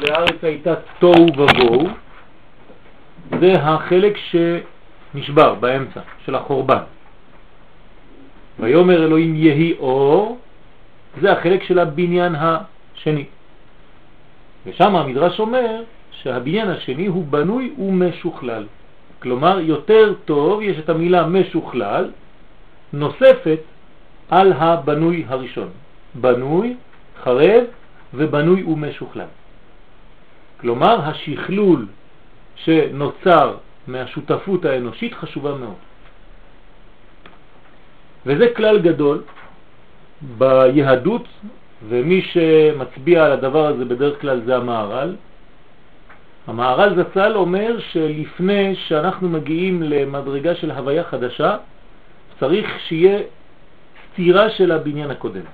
והארץ הייתה תוהו ובוהו, זה החלק שנשבר באמצע של החורבן. ויאמר אלוהים יהי אור, זה החלק של הבניין השני. ושם המדרש אומר שהבניין השני הוא בנוי ומשוכלל. כלומר, יותר טוב, יש את המילה משוכלל, נוספת על הבנוי הראשון. בנוי, חרב ובנוי ומשוכלל. כלומר, השכלול שנוצר מהשותפות האנושית חשובה מאוד. וזה כלל גדול ביהדות, ומי שמצביע על הדבר הזה בדרך כלל זה המערל. המערל זצ"ל אומר שלפני שאנחנו מגיעים למדרגה של הוויה חדשה, צריך שיהיה סתירה של הבניין הקודם.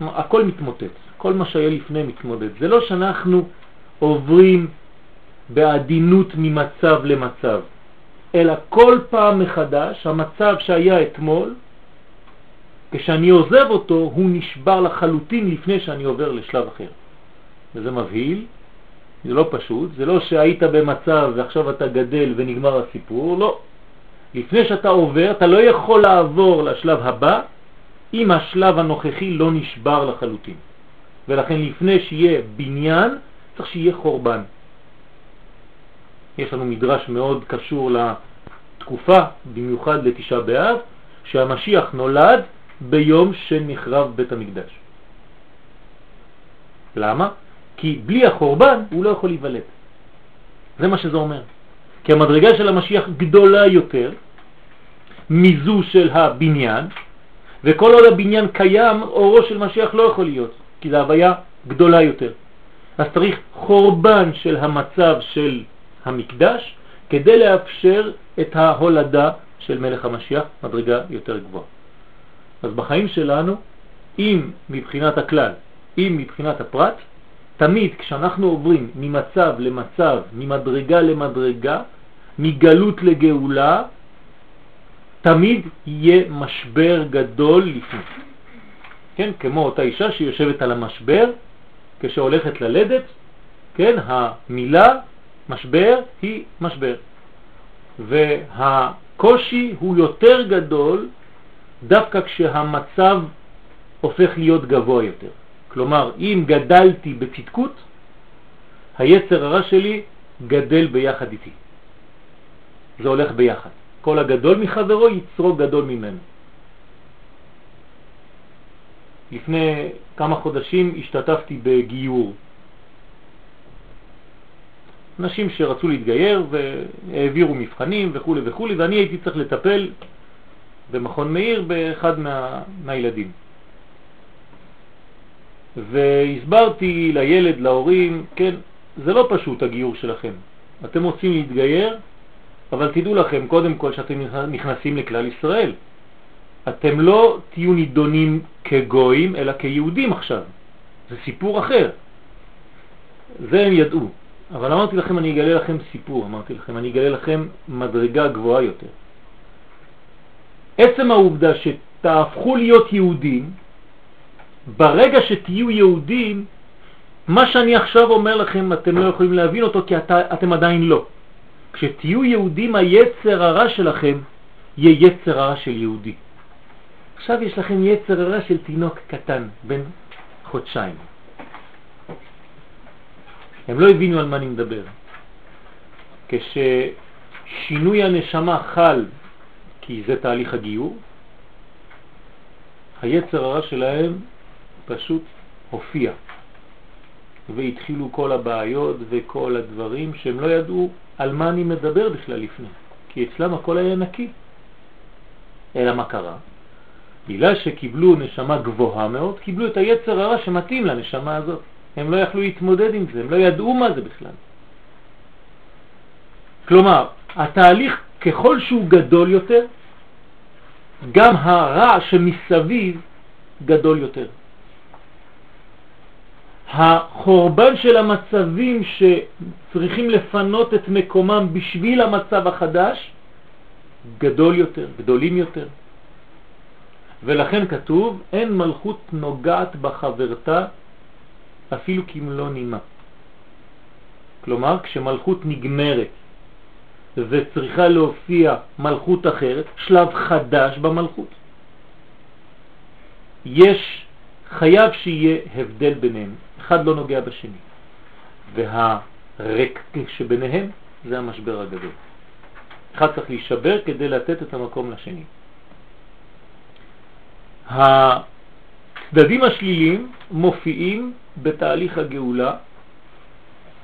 הכל מתמוטט, כל מה שהיה לפני מתמודד. זה לא שאנחנו עוברים בעדינות ממצב למצב, אלא כל פעם מחדש המצב שהיה אתמול, כשאני עוזב אותו, הוא נשבר לחלוטין לפני שאני עובר לשלב אחר. וזה מבהיל, זה לא פשוט, זה לא שהיית במצב ועכשיו אתה גדל ונגמר הסיפור, לא. לפני שאתה עובר, אתה לא יכול לעבור לשלב הבא אם השלב הנוכחי לא נשבר לחלוטין. ולכן לפני שיהיה בניין, צריך שיהיה חורבן. יש לנו מדרש מאוד קשור לתקופה, במיוחד לתשעה באב, שהמשיח נולד ביום שנחרב בית המקדש. למה? כי בלי החורבן הוא לא יכול להיוולד. זה מה שזה אומר. כי המדרגה של המשיח גדולה יותר מזו של הבניין, וכל עוד הבניין קיים, אורו של משיח לא יכול להיות, כי זה הוויה גדולה יותר. אז צריך חורבן של המצב של המקדש כדי לאפשר את ההולדה של מלך המשיח, מדרגה יותר גבוהה. אז בחיים שלנו, אם מבחינת הכלל, אם מבחינת הפרט, תמיד כשאנחנו עוברים ממצב למצב, ממדרגה למדרגה, מגלות לגאולה, תמיד יהיה משבר גדול לפני. כן, כמו אותה אישה שיושבת על המשבר כשהולכת ללדת, כן, המילה משבר היא משבר. והקושי הוא יותר גדול דווקא כשהמצב הופך להיות גבוה יותר. כלומר, אם גדלתי בצדקות, היצר הרע שלי גדל ביחד איתי. זה הולך ביחד. כל הגדול מחברו יצרו גדול ממנו. לפני כמה חודשים השתתפתי בגיור. אנשים שרצו להתגייר והעבירו מבחנים וכו' וכו', ואני הייתי צריך לטפל במכון מאיר באחד מה, מהילדים. והסברתי לילד, להורים, כן, זה לא פשוט הגיור שלכם. אתם רוצים להתגייר, אבל תדעו לכם, קודם כל, שאתם נכנסים לכלל ישראל. אתם לא תהיו נידונים כגויים, אלא כיהודים עכשיו. זה סיפור אחר. זה הם ידעו. אבל אמרתי לכם, אני אגלה לכם סיפור, אמרתי לכם, אני אגלה לכם מדרגה גבוהה יותר. עצם העובדה שתהפכו להיות יהודים, ברגע שתהיו יהודים, מה שאני עכשיו אומר לכם, אתם לא יכולים להבין אותו כי את, אתם עדיין לא. כשתהיו יהודים, היצר הרע שלכם יהיה יצר הרע של יהודי. עכשיו יש לכם יצר הרע של תינוק קטן, בן חודשיים. הם לא הבינו על מה אני מדבר. כששינוי הנשמה חל, כי זה תהליך הגיור, היצר הרע שלהם פשוט הופיע. והתחילו כל הבעיות וכל הדברים שהם לא ידעו על מה אני מדבר בכלל לפני, כי אצלם הכל היה נקי. אלא מה קרה? בגלל שקיבלו נשמה גבוהה מאוד, קיבלו את היצר הרע שמתאים לנשמה הזאת. הם לא יכלו להתמודד עם זה, הם לא ידעו מה זה בכלל. כלומר, התהליך ככל שהוא גדול יותר, גם הרע שמסביב גדול יותר. החורבן של המצבים שצריכים לפנות את מקומם בשביל המצב החדש גדול יותר, גדולים יותר. ולכן כתוב, אין מלכות נוגעת בחברתה אפילו כמלוא נימה. כלומר כשמלכות נגמרת וצריכה להופיע מלכות אחרת, שלב חדש במלכות. יש, חייב שיהיה הבדל ביניהם, אחד לא נוגע בשני. והריק שביניהם זה המשבר הגדול. אחד צריך להישבר כדי לתת את המקום לשני. הצדדים השליליים מופיעים בתהליך הגאולה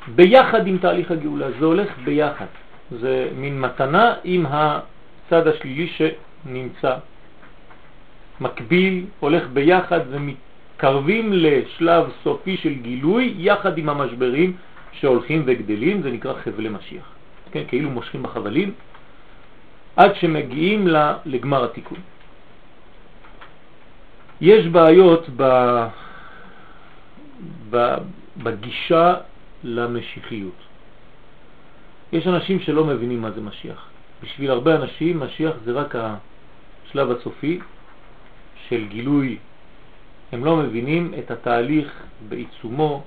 ביחד עם תהליך הגאולה, זה הולך ביחד. זה מין מתנה עם הצד השלילי שנמצא מקביל, הולך ביחד ומתקרבים לשלב סופי של גילוי יחד עם המשברים שהולכים וגדלים, זה נקרא חבלי משיח. כן, כאילו מושכים בחבלים עד שמגיעים לגמר התיקון. יש בעיות ב... ב... בגישה למשיחיות. יש אנשים שלא מבינים מה זה משיח. בשביל הרבה אנשים משיח זה רק השלב הסופי של גילוי. הם לא מבינים את התהליך בעיצומו.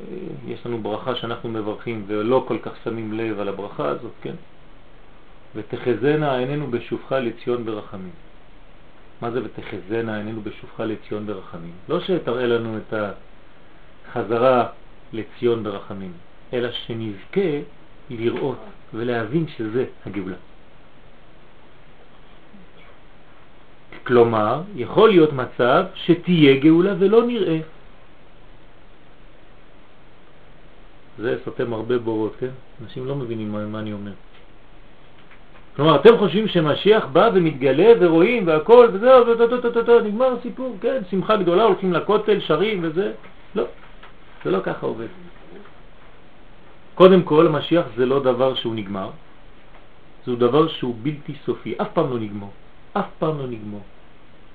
אה, יש לנו ברכה שאנחנו מברכים ולא כל כך שמים לב על הברכה הזאת, כן? ותחזנה עינינו בשובך לציון ברחמים. מה זה ותחזנה עינינו בשובך לציון ברחמים? לא שתראה לנו את החזרה לציון ברחמים, אלא שנזכה לראות ולהבין שזה הגאולה. כלומר, יכול להיות מצב שתהיה גאולה ולא נראה. זה סותם הרבה בורות, כן? אנשים לא מבינים מה, מה אני אומר. כלומר, אתם חושבים שמשיח בא ומתגלה ורואים והכל וזהו, נגמר הסיפור, כן, שמחה גדולה, הולכים לכותל, שרים וזה. לא, זה לא ככה עובד. קודם כל, משיח זה לא דבר שהוא נגמר, זה דבר שהוא בלתי סופי, אף פעם לא נגמר, אף פעם לא נגמר.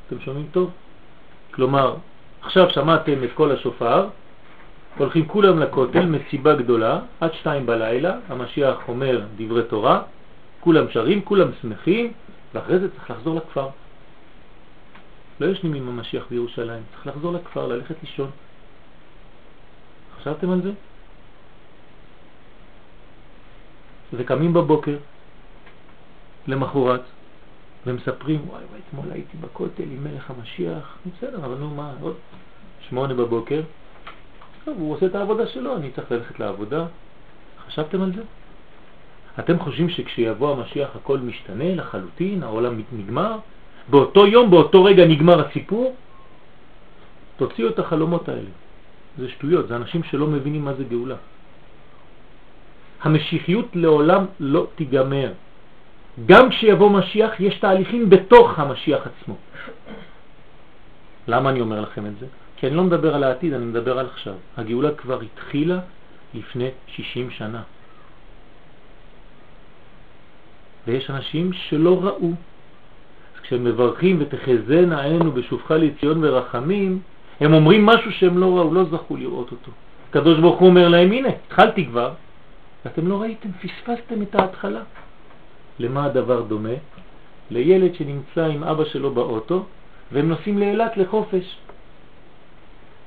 אתם שומעים טוב? כלומר, עכשיו שמעתם את כל השופר, הולכים כולם לכותל, מסיבה גדולה, עד שתיים בלילה, המשיח אומר דברי תורה, כולם שרים, כולם שמחים, ואחרי זה צריך לחזור לכפר. לא ישנים עם המשיח בירושלים, צריך לחזור לכפר, ללכת לישון. חשבתם על זה? וקמים בבוקר, למחרת, ומספרים, וואי וואי, אתמול הייתי בכותל עם מלך המשיח, בסדר, אבל נו מה, עוד שמונה בבוקר, טוב, הוא עושה את העבודה שלו, אני צריך ללכת לעבודה. חשבתם על זה? אתם חושבים שכשיבוא המשיח הכל משתנה לחלוטין, העולם נגמר? באותו יום, באותו רגע נגמר הסיפור? תוציאו את החלומות האלה. זה שטויות, זה אנשים שלא מבינים מה זה גאולה. המשיחיות לעולם לא תיגמר. גם כשיבוא משיח יש תהליכים בתוך המשיח עצמו. למה אני אומר לכם את זה? כי אני לא מדבר על העתיד, אני מדבר על עכשיו. הגאולה כבר התחילה לפני 60 שנה. ויש אנשים שלא ראו. אז כשהם מברכים ותחזנה עינינו בשובך לציון ורחמים, הם אומרים משהו שהם לא ראו, לא זכו לראות אותו. הקדוש ברוך הוא אומר להם, הנה, התחלתי כבר, ואתם לא ראיתם, פספסתם את ההתחלה. למה הדבר דומה? לילד שנמצא עם אבא שלו באוטו, והם נוסעים לאילת לחופש.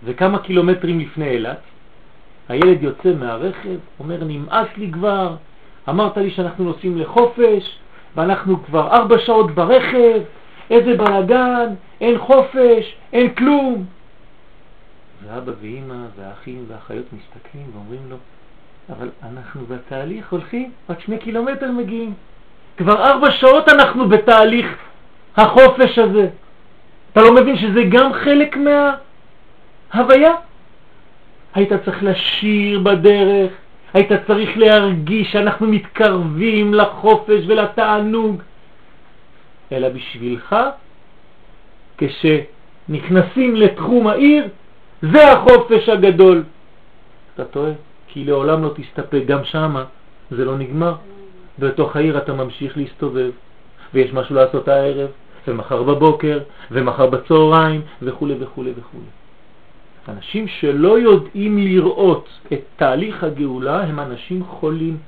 וכמה קילומטרים לפני אילת, הילד יוצא מהרכב, אומר, נמאס לי כבר, אמרת לי שאנחנו נוסעים לחופש, ואנחנו כבר ארבע שעות ברכב, איזה בלגן, אין חופש, אין כלום. ואבא ואימא והאחים והאחיות מסתכלים ואומרים לו, אבל אנחנו בתהליך הולכים, רק שני קילומטר מגיעים. כבר ארבע שעות אנחנו בתהליך החופש הזה. אתה לא מבין שזה גם חלק מההוויה? היית צריך לשיר בדרך, היית צריך להרגיש שאנחנו מתקרבים לחופש ולתענוג. אלא בשבילך, כשנכנסים לתחום העיר, זה החופש הגדול. אתה טועה, כי לעולם לא תסתפק, גם שמה זה לא נגמר. בתוך העיר אתה ממשיך להסתובב, ויש משהו לעשות הערב, ומחר בבוקר, ומחר בצהריים, וכו' וכו' וכו'. אנשים שלא יודעים לראות את תהליך הגאולה הם אנשים חולים.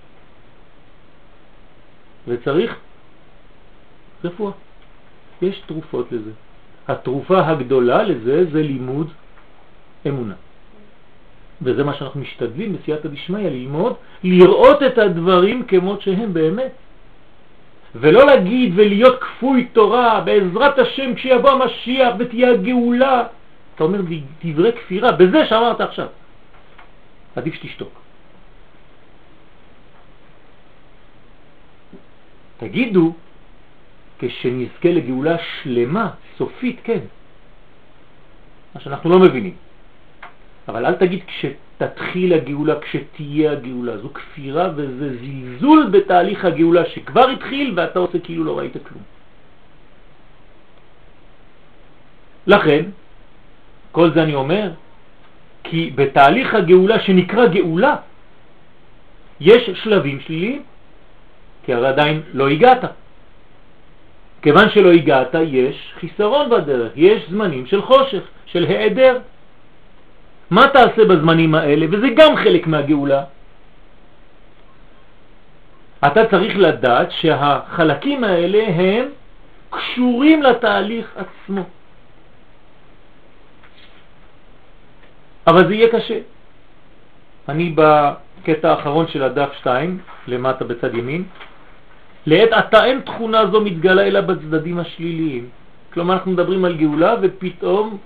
וצריך רפואה. יש תרופות לזה. התרופה הגדולה לזה זה לימוד אמונה. וזה מה שאנחנו משתדלים בסייעתא דשמיא ללמוד, לראות את הדברים כמות שהם באמת. ולא להגיד ולהיות כפוי תורה, בעזרת השם כשיבוא המשיח ותהיה הגאולה. אתה אומר דברי כפירה, בזה שאמרת עכשיו. עדיף שתשתוק. תגידו, כשנזכה לגאולה שלמה, סופית, כן. מה שאנחנו לא מבינים. אבל אל תגיד כשתתחיל הגאולה, כשתהיה הגאולה. זו כפירה וזה זלזול בתהליך הגאולה שכבר התחיל ואתה עושה כאילו לא ראית כלום. לכן, כל זה אני אומר, כי בתהליך הגאולה שנקרא גאולה, יש שלבים שליליים, כי הרי עדיין לא הגעת. כיוון שלא הגעת, יש חיסרון בדרך, יש זמנים של חושך, של העדר. מה תעשה בזמנים האלה? וזה גם חלק מהגאולה. אתה צריך לדעת שהחלקים האלה הם קשורים לתהליך עצמו. אבל זה יהיה קשה. אני בקטע האחרון של הדף 2, למטה בצד ימין, לעת עתה אין תכונה זו מתגלה אלא בצדדים השליליים. כלומר אנחנו מדברים על גאולה ופתאום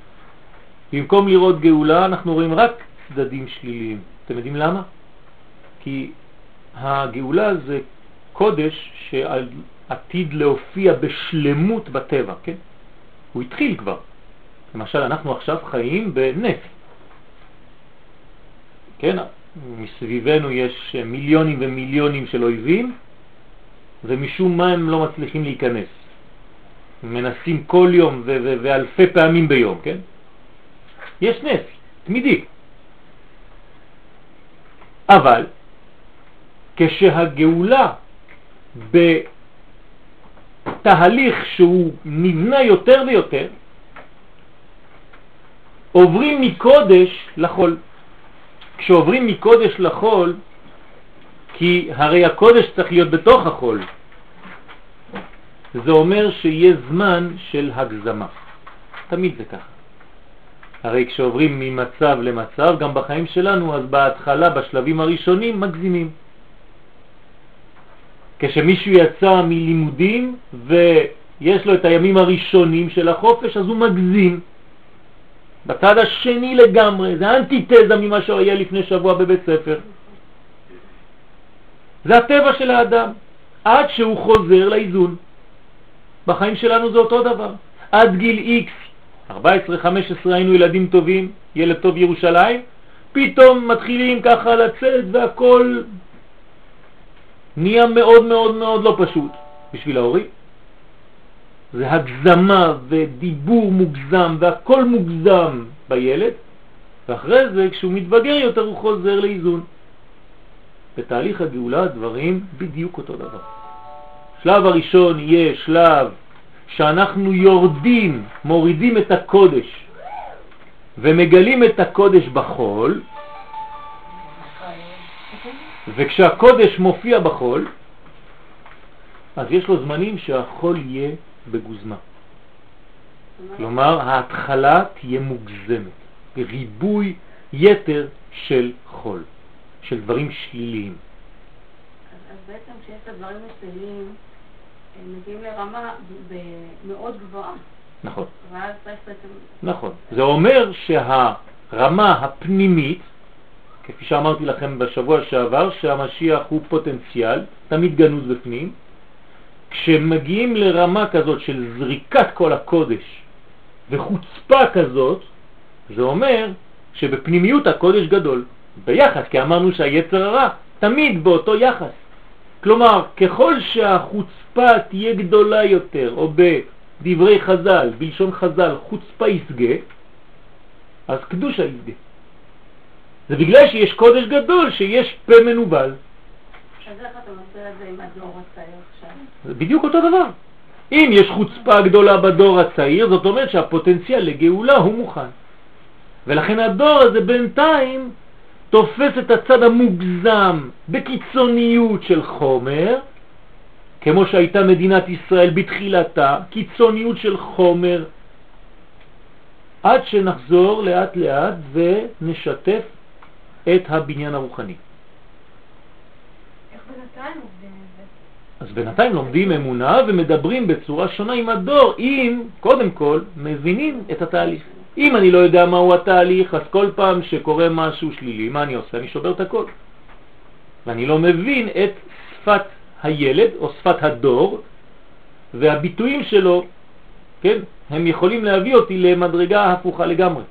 במקום לראות גאולה אנחנו רואים רק צדדים שליליים. אתם יודעים למה? כי הגאולה זה קודש שעתיד להופיע בשלמות בטבע, כן? הוא התחיל כבר. למשל אנחנו עכשיו חיים בנס. כן? מסביבנו יש מיליונים ומיליונים של אויבים ומשום מה הם לא מצליחים להיכנס. מנסים כל יום ואלפי פעמים ביום, כן? יש נס, תמידי. אבל כשהגאולה בתהליך שהוא נבנה יותר ויותר, עוברים מקודש לחול. כשעוברים מקודש לחול, כי הרי הקודש צריך להיות בתוך החול. זה אומר שיהיה זמן של הגזמה. תמיד זה ככה. הרי כשעוברים ממצב למצב, גם בחיים שלנו, אז בהתחלה, בשלבים הראשונים, מגזימים. כשמישהו יצא מלימודים ויש לו את הימים הראשונים של החופש, אז הוא מגזים. בצד השני לגמרי, זה אנטיתזה ממה שהיה לפני שבוע בבית ספר. זה הטבע של האדם, עד שהוא חוזר לאיזון. בחיים שלנו זה אותו דבר. עד גיל X, 14-15 היינו ילדים טובים, ילד טוב ירושלים, פתאום מתחילים ככה לצאת והכל נהיה מאוד מאוד מאוד לא פשוט בשביל ההורים. זה הגזמה ודיבור מוגזם והכל מוגזם בילד, ואחרי זה כשהוא מתבגר יותר הוא חוזר לאיזון. בתהליך הגאולה דברים בדיוק אותו דבר. שלב הראשון יהיה שלב שאנחנו יורדים, מורידים את הקודש ומגלים את הקודש בחול, וכשהקודש מופיע בחול, אז יש לו זמנים שהחול יהיה בגוזמה. כלומר, ההתחלה תהיה מוגזמת, ריבוי יתר של חול. של דברים שליליים. אז בעצם כשיש את הדברים השליליים, הם מגיעים לרמה מאוד גבוהה. נכון. ואז צריך בעצם... נכון. זה אומר שהרמה הפנימית, כפי שאמרתי לכם בשבוע שעבר, שהמשיח הוא פוטנציאל, תמיד גנוז בפנים, כשמגיעים לרמה כזאת של זריקת כל הקודש וחוצפה כזאת, זה אומר שבפנימיות הקודש גדול. ביחס, כי אמרנו שהיצר הרע תמיד באותו יחס. כלומר, ככל שהחוצפה תהיה גדולה יותר, או בדברי חז"ל, בלשון חז"ל, חוצפה יסגה, אז קדושה יסגה. זה בגלל שיש קודש גדול, שיש פה מנובל. זה עכשיו? בדיוק אותו דבר. אם יש חוצפה גדולה בדור הצעיר, זאת אומרת שהפוטנציאל לגאולה הוא מוכן. ולכן הדור הזה בינתיים תופס את הצד המוגזם בקיצוניות של חומר, כמו שהייתה מדינת ישראל בתחילתה, קיצוניות של חומר, עד שנחזור לאט לאט ונשתף את הבניין הרוחני. איך בינתיים עובדים עם זה? אז בינתיים לומדים אמונה ומדברים בצורה שונה עם הדור, אם קודם כל מבינים את התהליך. אם אני לא יודע מהו התהליך, אז כל פעם שקורה משהו שלילי, מה אני עושה? אני שובר את הכל. ואני לא מבין את שפת הילד או שפת הדור והביטויים שלו, כן, הם יכולים להביא אותי למדרגה הפוכה לגמרי.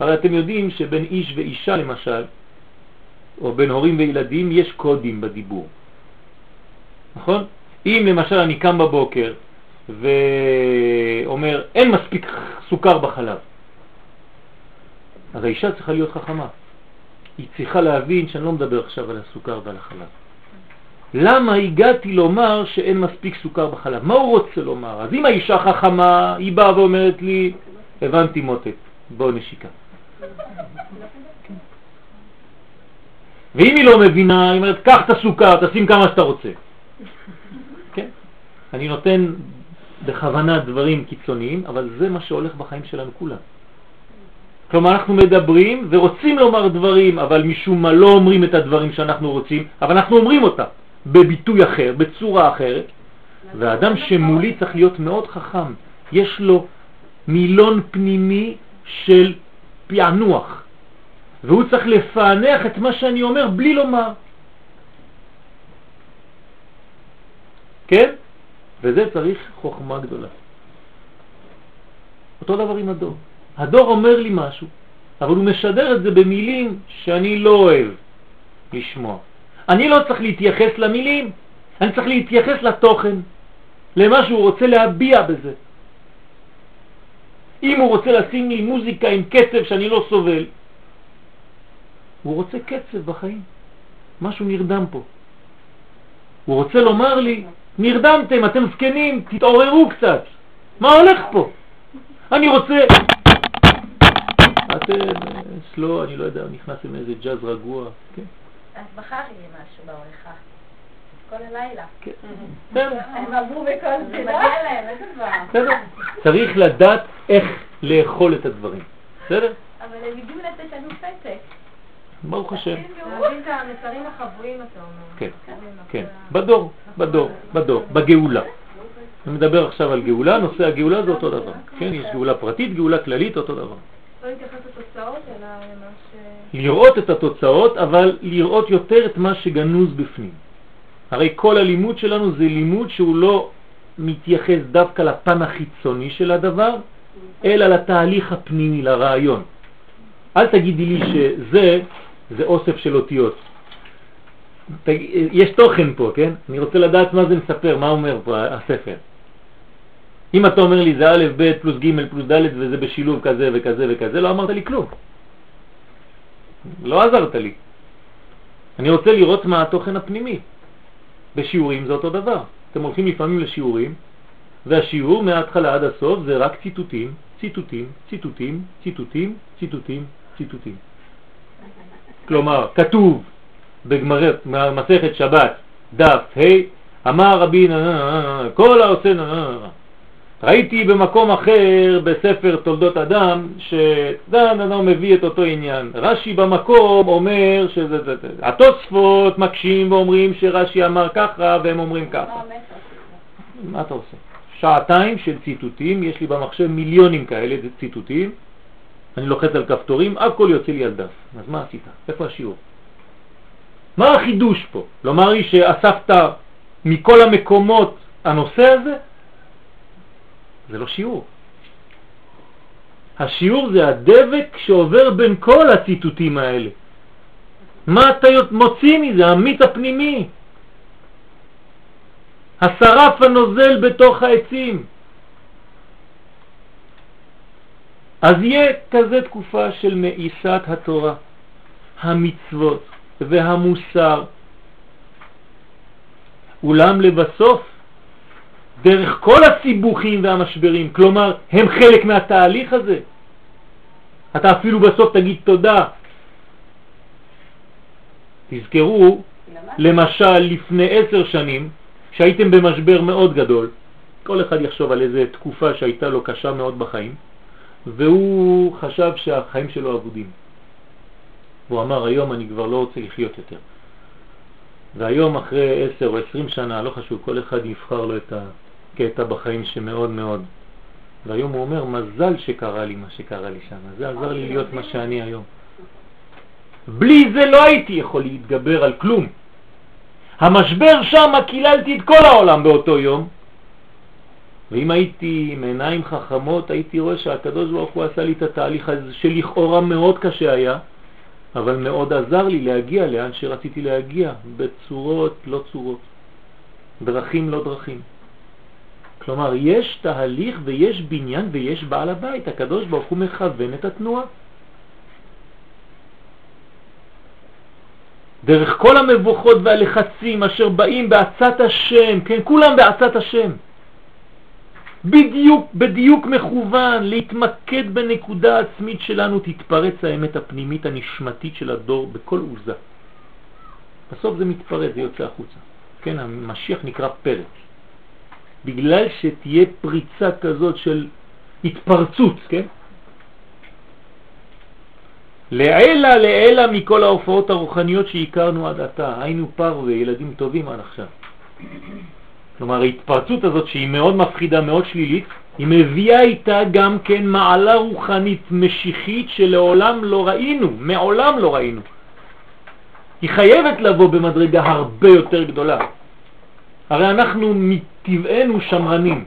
הרי אתם יודעים שבין איש ואישה למשל, או בין הורים וילדים, יש קודים בדיבור. נכון? אם למשל אני קם בבוקר ואומר אין מספיק סוכר בחלב, אז האישה צריכה להיות חכמה. היא צריכה להבין שאני לא מדבר עכשיו על הסוכר ועל החלב. למה הגעתי לומר שאין מספיק סוכר בחלב? מה הוא רוצה לומר? אז אם האישה חכמה, היא באה ואומרת לי, הבנתי מותק, בוא נשיקה. ואם היא לא מבינה, היא אומרת, קח את הסוכר, תשים כמה שאתה רוצה. אני נותן בכוונה דברים קיצוניים, אבל זה מה שהולך בחיים שלנו כולם. כלומר, אנחנו מדברים ורוצים לומר דברים, אבל משום מה לא אומרים את הדברים שאנחנו רוצים, אבל אנחנו אומרים אותם בביטוי אחר, בצורה אחרת, והאדם שמולי צריך להיות מאוד חכם. יש לו מילון פנימי של פענוח, והוא צריך לפענח את מה שאני אומר בלי לומר. כן? וזה צריך חוכמה גדולה. אותו דבר עם הדור. הדור אומר לי משהו, אבל הוא משדר את זה במילים שאני לא אוהב לשמוע. אני לא צריך להתייחס למילים, אני צריך להתייחס לתוכן, למה שהוא רוצה להביע בזה. אם הוא רוצה לשים לי מוזיקה עם קצב שאני לא סובל, הוא רוצה קצב בחיים, משהו נרדם פה. הוא רוצה לומר לי, נרדמתם, אתם זקנים, תתעוררו קצת. מה הולך פה? אני רוצה... אתם סלו, אני לא יודע, נכנס עם איזה ג'אז רגוע. כן. אז בחר לי משהו בעריכה. כל הלילה. כן. הם עברו בכל זה. מגיע להם, איזה דבר. צריך לדעת איך לאכול את הדברים. בסדר? אבל הם הגיעו לתת לנו פתק. ברוך השם. להבין את המסרים החבויים, אתה אומר. כן, כן. בדור, בדור, בדור, בגאולה. אני מדבר עכשיו על גאולה, נושא הגאולה זה אותו דבר. כן, יש גאולה פרטית, גאולה כללית, אותו דבר. לא להתייחס לתוצאות, אלא למה ש... לראות את התוצאות, אבל לראות יותר את מה שגנוז בפנים. הרי כל הלימוד שלנו זה לימוד שהוא לא מתייחס דווקא לפן החיצוני של הדבר, אלא לתהליך הפנימי, לרעיון. אל תגידי לי שזה זה אוסף של אותיות. יש תוכן פה, כן? אני רוצה לדעת מה זה מספר, מה אומר פה הספר. אם אתה אומר לי זה א', ב', פלוס ג', פלוס ד' וזה בשילוב כזה וכזה וכזה, לא אמרת לי כלום. לא עזרת לי. אני רוצה לראות מה התוכן הפנימי. בשיעורים זה אותו דבר. אתם הולכים לפעמים לשיעורים, והשיעור מההתחלה עד הסוף זה רק ציטוטים, ציטוטים, ציטוטים, ציטוטים, ציטוטים, ציטוטים. כלומר, כתוב בגמרת מסכת שבת, דף ה', אמר רבי כל העושה ראיתי במקום אחר בספר תולדות אדם שדן אדם מביא את אותו עניין. רש"י במקום אומר שזה זה, זה. התוספות מקשים ואומרים שרש"י אמר ככה והם אומרים ככה. מה אתה עושה? שעתיים של ציטוטים, יש לי במחשב מיליונים כאלה ציטוטים, אני לוחץ על כפתורים, הכל יוצא לי על דף. אז מה עשית? איפה השיעור? מה החידוש פה? לומר לי שאספת מכל המקומות הנושא הזה? זה לא שיעור. השיעור זה הדבק שעובר בין כל הציטוטים האלה. מה אתה מוציא מזה? המיץ הפנימי. השרף הנוזל בתוך העצים. אז יהיה כזה תקופה של מאיסת התורה, המצוות והמוסר. אולם לבסוף דרך כל הסיבוכים והמשברים, כלומר הם חלק מהתהליך הזה. אתה אפילו בסוף תגיד תודה. תזכרו, למשל לפני עשר שנים, שהייתם במשבר מאוד גדול, כל אחד יחשוב על איזה תקופה שהייתה לו קשה מאוד בחיים, והוא חשב שהחיים שלו אבודים. והוא אמר היום אני כבר לא רוצה לחיות יותר. והיום אחרי עשר או עשרים שנה, לא חשוב, כל אחד יבחר לו את הקטע בחיים שמאוד מאוד. והיום הוא אומר, מזל שקרה לי מה שקרה לי שם, זה עזר לי להיות מה שאני היום. בלי זה לא הייתי יכול להתגבר על כלום. המשבר שם קיללתי את כל העולם באותו יום, ואם הייתי עם עיניים חכמות הייתי רואה שהקדוש ברוך הוא עשה לי את התהליך הזה שלכאורה מאוד קשה היה, אבל מאוד עזר לי להגיע לאן שרציתי להגיע, בצורות לא צורות, דרכים לא דרכים. כלומר, יש תהליך ויש בניין ויש בעל הבית, הקדוש ברוך הוא מכוון את התנועה. דרך כל המבוכות והלחצים אשר באים בעצת השם, כן, כולם בעצת השם. בדיוק, בדיוק מכוון להתמקד בנקודה עצמית שלנו, תתפרץ האמת הפנימית הנשמתית של הדור בכל עוזה. בסוף זה מתפרץ, זה יוצא החוצה. כן, המשיח נקרא פרץ. בגלל שתהיה פריצה כזאת של התפרצות, כן? לעילה לעילה מכל ההופעות הרוחניות שהכרנו עד עתה, היינו פרווה, ילדים טובים עד עכשיו. כלומר ההתפרצות הזאת שהיא מאוד מפחידה, מאוד שלילית, היא מביאה איתה גם כן מעלה רוחנית משיחית שלעולם לא ראינו, מעולם לא ראינו. היא חייבת לבוא במדרגה הרבה יותר גדולה. הרי אנחנו מטבענו שמרנים,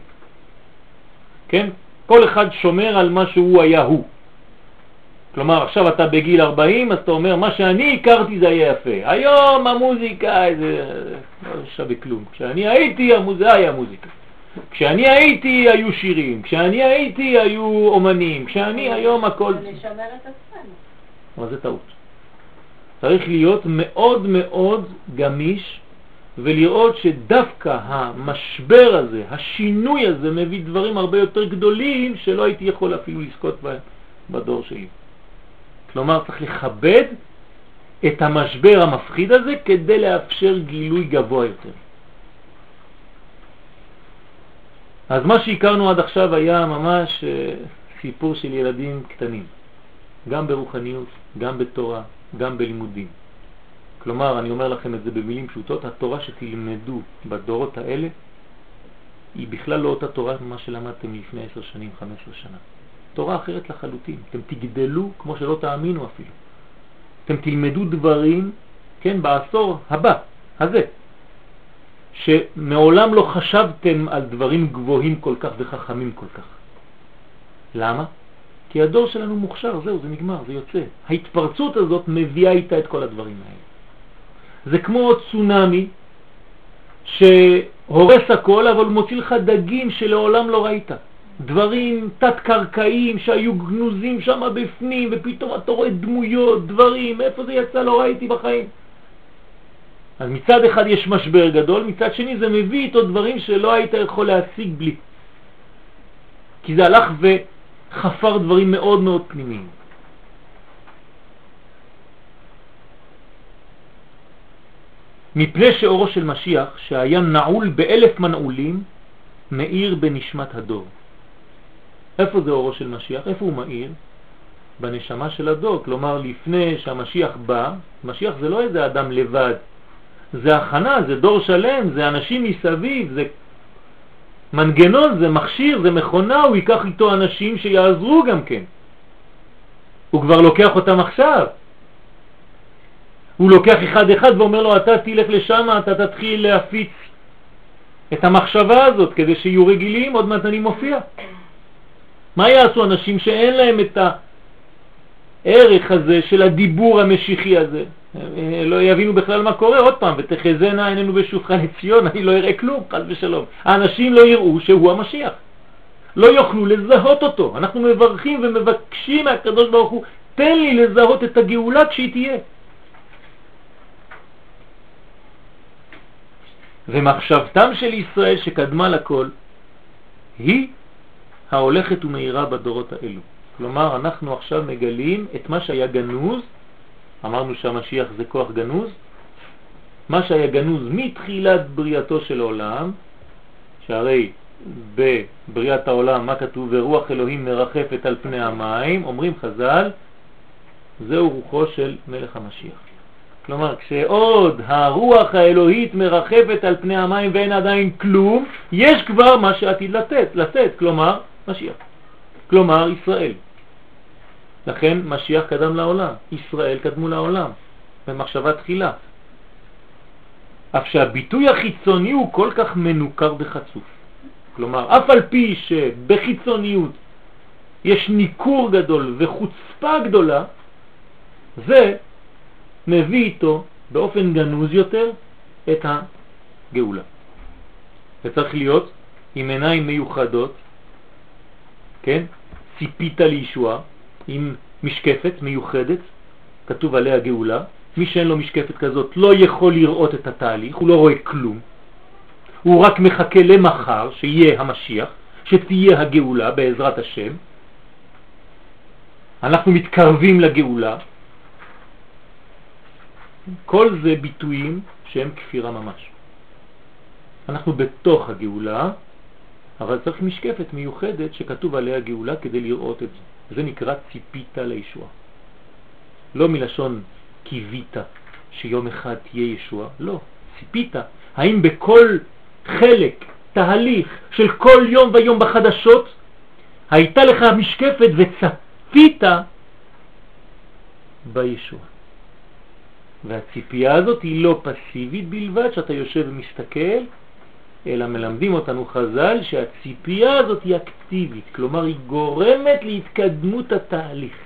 כן? כל אחד שומר על מה שהוא היה הוא. כלומר, עכשיו אתה בגיל 40, אז אתה אומר, מה שאני הכרתי זה היה יפה. היום המוזיקה זה לא שווה כלום. כשאני הייתי, המוזיקה היה מוזיקה. כשאני הייתי, היו שירים. כשאני הייתי, היו אומנים. כשאני היום הכל... לשמר את עצמנו. אבל זה טעות. צריך להיות מאוד מאוד גמיש ולראות שדווקא המשבר הזה, השינוי הזה, מביא דברים הרבה יותר גדולים שלא הייתי יכול אפילו לזכות בהם בדור שלי. כלומר, צריך לכבד את המשבר המפחיד הזה כדי לאפשר גילוי גבוה יותר. אז מה שהכרנו עד עכשיו היה ממש אה, סיפור של ילדים קטנים, גם ברוחניות, גם בתורה, גם בלימודים. כלומר, אני אומר לכם את זה במילים פשוטות, התורה שתלמדו בדורות האלה היא בכלל לא אותה תורה ממה שלמדתם לפני עשר שנים, חמש עשר שנה. תורה אחרת לחלוטין. אתם תגדלו כמו שלא תאמינו אפילו. אתם תלמדו דברים, כן, בעשור הבא, הזה, שמעולם לא חשבתם על דברים גבוהים כל כך וחכמים כל כך. למה? כי הדור שלנו מוכשר, זהו, זה נגמר, זה יוצא. ההתפרצות הזאת מביאה איתה את כל הדברים האלה. זה כמו צונאמי שהורס הכל, אבל מוציא לך דגים שלעולם לא ראית. דברים תת-קרקעיים שהיו גנוזים שם בפנים, ופתאום אתה רואה דמויות, דברים, איפה זה יצא? לא ראיתי בחיים. אז מצד אחד יש משבר גדול, מצד שני זה מביא איתו דברים שלא היית יכול להשיג בלי. כי זה הלך וחפר דברים מאוד מאוד פנימיים. מפני שאורו של משיח, שהיה נעול באלף מנעולים, מאיר בנשמת הדור. איפה זה אורו של משיח? איפה הוא מאיר? בנשמה של הדור. כלומר, לפני שהמשיח בא, משיח זה לא איזה אדם לבד, זה הכנה, זה דור שלם, זה אנשים מסביב, זה מנגנון, זה מכשיר, זה מכונה, הוא ייקח איתו אנשים שיעזרו גם כן. הוא כבר לוקח אותם עכשיו. הוא לוקח אחד אחד ואומר לו, אתה תלך לשם, אתה תתחיל להפיץ את המחשבה הזאת כדי שיהיו רגילים, עוד מעט אני מופיע. מה יעשו אנשים שאין להם את הערך הזה של הדיבור המשיחי הזה? לא יבינו בכלל מה קורה, עוד פעם, ותחזנה עינינו בשובך לציון, אני לא אראה כלום, חס ושלום. האנשים לא יראו שהוא המשיח. לא יוכלו לזהות אותו. אנחנו מברכים ומבקשים מהקדוש ברוך הוא, תן לי לזהות את הגאולה כשהיא תהיה. ומחשבתם של ישראל שקדמה לכל היא ההולכת ומהירה בדורות האלו. כלומר, אנחנו עכשיו מגלים את מה שהיה גנוז, אמרנו שהמשיח זה כוח גנוז, מה שהיה גנוז מתחילת בריאתו של העולם, שהרי בבריאת העולם, מה כתוב? ורוח אלוהים מרחפת על פני המים, אומרים חז"ל, זהו רוחו של מלך המשיח. כלומר, כשעוד הרוח האלוהית מרחפת על פני המים ואין עדיין כלום, יש כבר מה שעתיד לתת, לתת, כלומר, משיח. כלומר, ישראל. לכן משיח קדם לעולם, ישראל קדמו לעולם, במחשבה תחילה. אף שהביטוי החיצוני הוא כל כך מנוכר וחצוף. כלומר, אף על פי שבחיצוניות יש ניכור גדול וחוצפה גדולה, זה מביא איתו באופן גנוז יותר את הגאולה. זה צריך להיות עם עיניים מיוחדות, כן? ציפית לישוע, עם משקפת מיוחדת, כתוב עליה גאולה. מי שאין לו משקפת כזאת לא יכול לראות את התהליך, הוא לא רואה כלום. הוא רק מחכה למחר, שיהיה המשיח, שתהיה הגאולה בעזרת השם. אנחנו מתקרבים לגאולה. כל זה ביטויים שהם כפירה ממש. אנחנו בתוך הגאולה, אבל צריך משקפת מיוחדת שכתוב עליה גאולה כדי לראות את זה. זה נקרא ציפית לישוע. לא מלשון קיווית שיום אחד תהיה ישוע, לא, ציפית. האם בכל חלק, תהליך של כל יום ויום בחדשות, הייתה לך משקפת וצפית בישוע. והציפייה הזאת היא לא פסיבית בלבד, שאתה יושב ומסתכל, אלא מלמדים אותנו חז"ל שהציפייה הזאת היא אקטיבית, כלומר היא גורמת להתקדמות התהליך.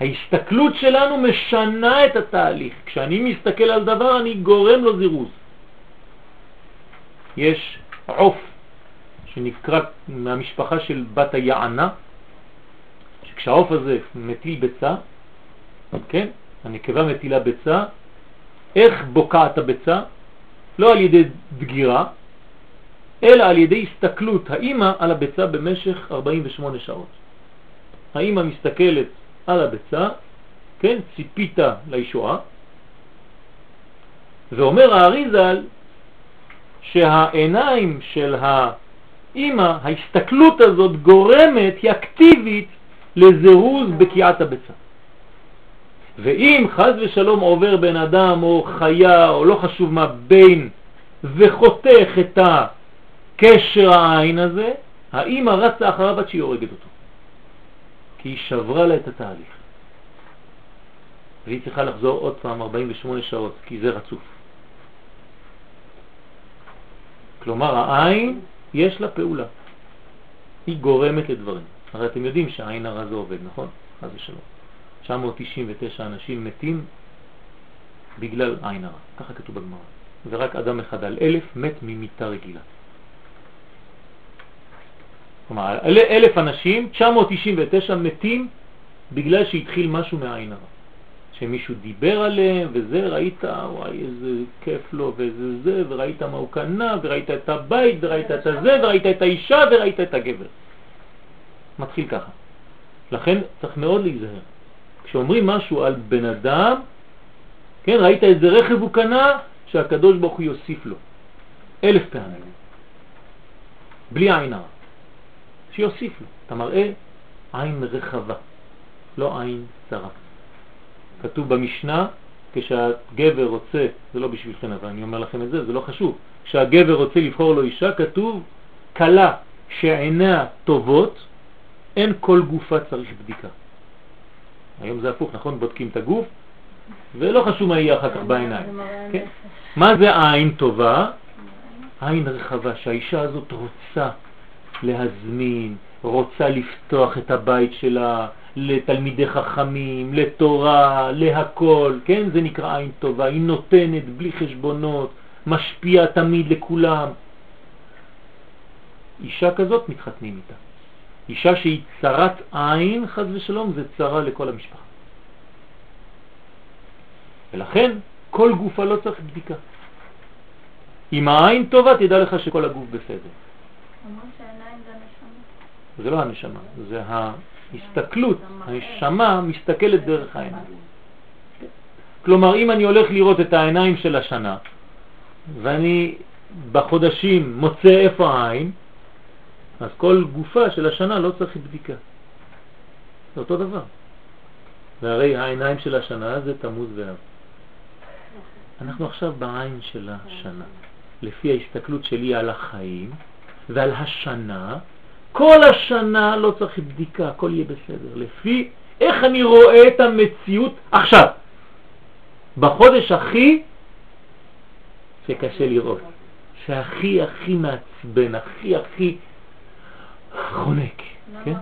ההסתכלות שלנו משנה את התהליך. כשאני מסתכל על דבר אני גורם לו זירוז. יש עוף שנקרא מהמשפחה של בת היענה, שכשהעוף הזה מטיל ביצה, כן, הנקבה מטילה ביצה, איך בוקעת הביצה? לא על ידי דגירה, אלא על ידי הסתכלות האימא על הביצה במשך 48 שעות. האימא מסתכלת על הביצה, כן, ציפית לישועה, ואומר האריזל שהעיניים של האימא, ההסתכלות הזאת גורמת, היא אקטיבית לזירוז בקיעת הביצה. ואם חז ושלום עובר בן אדם או חיה או לא חשוב מה בין וחותך את הקשר העין הזה, האמא רצה אחריו עד שהיא הורגת אותו. כי היא שברה לה את התהליך. והיא צריכה לחזור עוד פעם 48 שעות, כי זה רצוף. כלומר העין יש לה פעולה. היא גורמת לדברים. הרי אתם יודעים שהעין הרע זה עובד, נכון? חז ושלום. 999 אנשים מתים בגלל עין הרע, ככה כתוב בגמרא. ורק אדם אחד על אלף מת ממיטה רגילה. כלומר, אלף אנשים, 999 מתים בגלל שהתחיל משהו מהעין הרע. שמישהו דיבר עליהם, וזה, ראית, וואי, איזה כיף לו, וזה זה, וראית מה הוא קנה, וראית את הבית, וראית את הזה, וראית את האישה, וראית את הגבר. מתחיל ככה. לכן צריך מאוד להיזהר. כשאומרים משהו על בן אדם, כן, ראית איזה רכב הוא קנה, שהקדוש ברוך הוא יוסיף לו. אלף פעמים. בלי עין הרע. שיוסיף לו. אתה מראה עין רחבה, לא עין צרה. כתוב במשנה, כשהגבר רוצה, זה לא בשבילכם אבל אני אומר לכם את זה, זה לא חשוב, כשהגבר רוצה לבחור לו אישה, כתוב קלה שעיניה טובות, אין כל גופה צריך בדיקה. היום זה הפוך, נכון? בודקים את הגוף, ולא חשוב מה יהיה אחר כך בעיניים. כן? מה זה עין טובה? עין רחבה, שהאישה הזאת רוצה להזמין, רוצה לפתוח את הבית שלה לתלמידי חכמים, לתורה, להכל, כן? זה נקרא עין טובה, היא נותנת בלי חשבונות, משפיעה תמיד לכולם. אישה כזאת מתחתנים איתה. אישה שהיא צרת עין, חז ושלום, זה צרה לכל המשפחה. ולכן כל גופה לא צריך בדיקה. אם העין טובה, תדע לך שכל הגוף בסדר. זה לא הנשמה, זה ההסתכלות, הנשמה מסתכלת דרך העיניים. כלומר, אם אני הולך לראות את העיניים של השנה, ואני בחודשים מוצא איפה העין, אז כל גופה של השנה לא צריך בדיקה. זה אותו דבר. והרי העיניים של השנה זה תמוז ואב. אנחנו עכשיו בעין של השנה. לפי ההסתכלות שלי על החיים ועל השנה, כל השנה לא צריך בדיקה, הכל יהיה בסדר. לפי איך אני רואה את המציאות עכשיו, בחודש הכי שקשה לראות, שהכי הכי מעצבן, הכי הכי חונק. כן?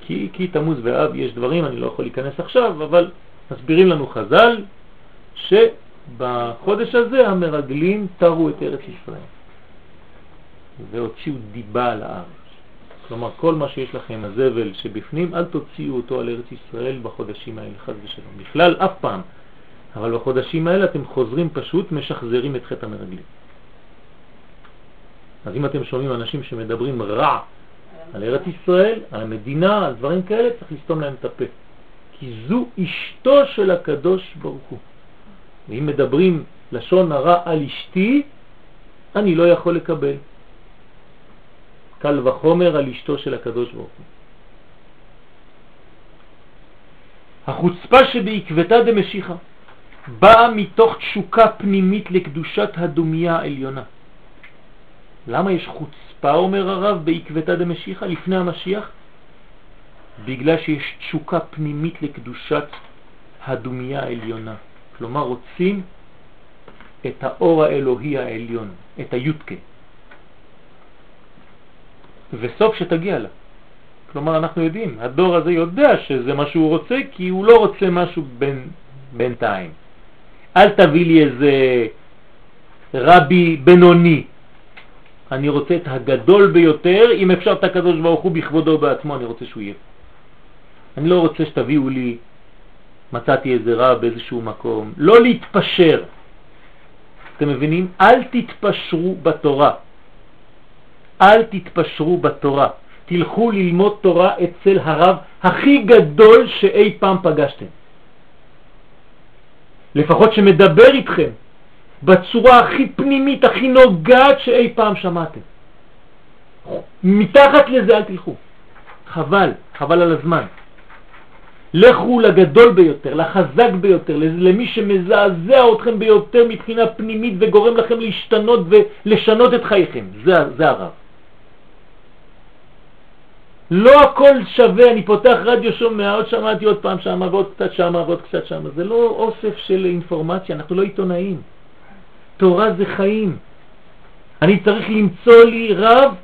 כי, כי תמוז ואב יש דברים, אני לא יכול להיכנס עכשיו, אבל מסבירים לנו חז"ל שבחודש הזה המרגלים תרו את ארץ ישראל והוציאו דיבה על הארץ. כלומר, כל מה שיש לכם, הזבל שבפנים, אל תוציאו אותו על ארץ ישראל בחודשים האלה, חד ושלום. בכלל, אף פעם. אבל בחודשים האלה אתם חוזרים פשוט, משחזרים את חטא המרגלים. אז אם אתם שומעים אנשים שמדברים רע על ארץ ישראל, על המדינה, על דברים כאלה, צריך לסתום להם את הפה. כי זו אשתו של הקדוש ברוך הוא. ואם מדברים לשון הרע על אשתי, אני לא יכול לקבל. קל וחומר על אשתו של הקדוש ברוך הוא. החוצפה שבעקבתה דמשיחה באה מתוך תשוקה פנימית לקדושת הדומיה העליונה. למה יש חוצפה, אומר הרב, בעקבתה דמשיחה לפני המשיח? בגלל שיש תשוקה פנימית לקדושת הדומיה העליונה. כלומר, רוצים את האור האלוהי העליון, את היודקה. וסוף שתגיע לה. כלומר, אנחנו יודעים, הדור הזה יודע שזה מה שהוא רוצה, כי הוא לא רוצה משהו בין, בינתיים. אל תביא לי איזה רבי בינוני. אני רוצה את הגדול ביותר, אם אפשר את הקדוש ברוך הוא בכבודו בעצמו, אני רוצה שהוא יהיה. אני לא רוצה שתביאו לי, מצאתי איזה רב באיזשהו מקום. לא להתפשר. אתם מבינים? אל תתפשרו בתורה. אל תתפשרו בתורה. תלכו ללמוד תורה אצל הרב הכי גדול שאי פעם פגשתם. לפחות שמדבר איתכם בצורה הכי פנימית, הכי נוגעת שאי פעם שמעתם. מתחת לזה אל תלכו. חבל, חבל על הזמן. לכו לגדול ביותר, לחזק ביותר, למי שמזעזע אתכם ביותר מבחינה פנימית וגורם לכם להשתנות ולשנות את חייכם. זה, זה הרב. לא הכל שווה, אני פותח רדיו שומע, עוד שמעתי עוד פעם שמה ועוד קצת שמה ועוד קצת שמה. זה לא אוסף של אינפורמציה, אנחנו לא עיתונאים. תורה זה חיים. אני צריך למצוא לי רב,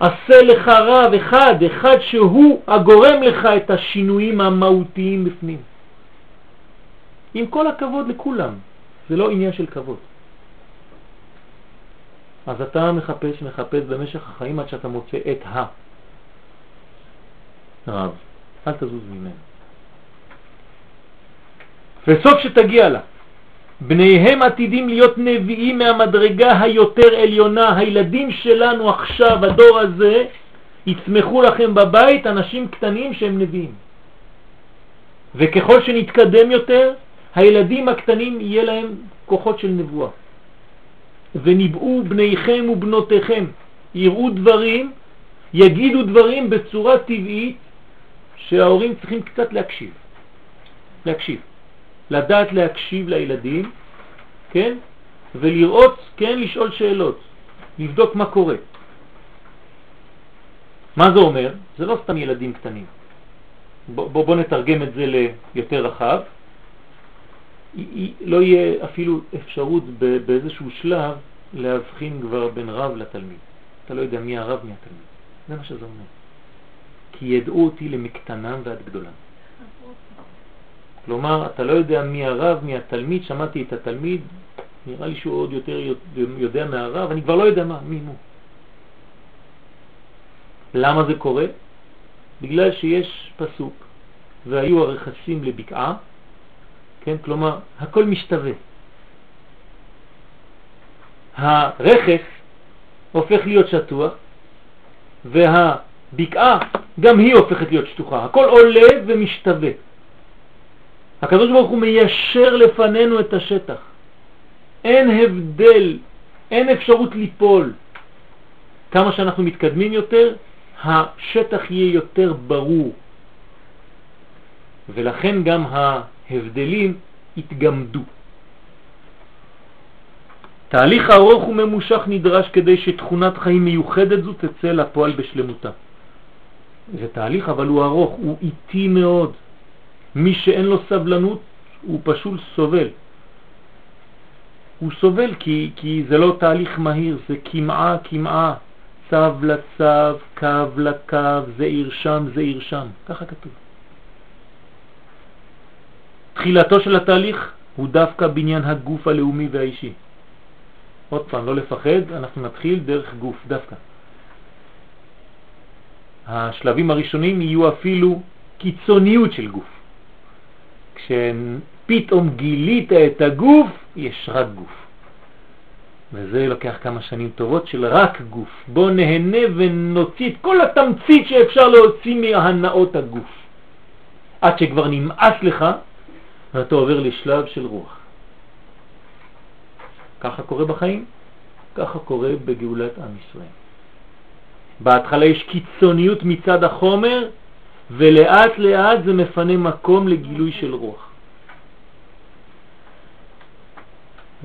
עשה לך רב אחד, אחד שהוא הגורם לך את השינויים המהותיים בפנים. עם כל הכבוד לכולם, זה לא עניין של כבוד. אז אתה מחפש, מחפש במשך החיים עד שאתה מוצא את ה... רב, אל תזוז ממנו. וסוף שתגיע לה. בניהם עתידים להיות נביאים מהמדרגה היותר עליונה. הילדים שלנו עכשיו, הדור הזה, יצמחו לכם בבית אנשים קטנים שהם נביאים. וככל שנתקדם יותר, הילדים הקטנים יהיה להם כוחות של נבואה. וניבאו בניכם ובנותיכם, יראו דברים, יגידו דברים בצורה טבעית, שההורים צריכים קצת להקשיב. להקשיב. לדעת להקשיב לילדים, כן? ולראות, כן, לשאול שאלות, לבדוק מה קורה. מה זה אומר? זה לא סתם ילדים קטנים. בוא, בוא, בוא נתרגם את זה ליותר רחב. לא יהיה אפילו אפשרות באיזשהו שלב להבחין כבר בין רב לתלמיד. אתה לא יודע מי הרב מי התלמיד. זה מה שזה אומר. כי ידעו אותי למקטנם ועד גדולם. כלומר, אתה לא יודע מי הרב, מי התלמיד, שמעתי את התלמיד, נראה לי שהוא עוד יותר יודע מהרב, אני כבר לא יודע מה, מי הוא. למה זה קורה? בגלל שיש פסוק, והיו הרכסים לבקעה, כן, כלומר, הכל משתווה. הרכס הופך להיות שטוח, והבקעה גם היא הופכת להיות שטוחה. הכל עולה ומשתווה. הקדוש ברוך הוא מיישר לפנינו את השטח. אין הבדל, אין אפשרות ליפול. כמה שאנחנו מתקדמים יותר, השטח יהיה יותר ברור. ולכן גם ההבדלים התגמדו. תהליך ארוך וממושך נדרש כדי שתכונת חיים מיוחדת זו תצא לפועל בשלמותה. זה תהליך אבל הוא ארוך, הוא איטי מאוד. מי שאין לו סבלנות הוא פשוט סובל. הוא סובל כי, כי זה לא תהליך מהיר, זה כמעה כמעה, צו לצו, קו לקו, זה עיר שם, זה עיר שם, ככה כתוב. תחילתו של התהליך הוא דווקא בניין הגוף הלאומי והאישי. עוד פעם, לא לפחד, אנחנו נתחיל דרך גוף דווקא. השלבים הראשונים יהיו אפילו קיצוניות של גוף. כשפתאום גילית את הגוף, יש רק גוף. וזה לוקח כמה שנים טובות של רק גוף. בוא נהנה ונוציא את כל התמצית שאפשר להוציא מהנאות הגוף. עד שכבר נמאס לך, ואתה עובר לשלב של רוח. ככה קורה בחיים, ככה קורה בגאולת עם ישראל. בהתחלה יש קיצוניות מצד החומר, ולאט לאט זה מפנה מקום לגילוי של רוח.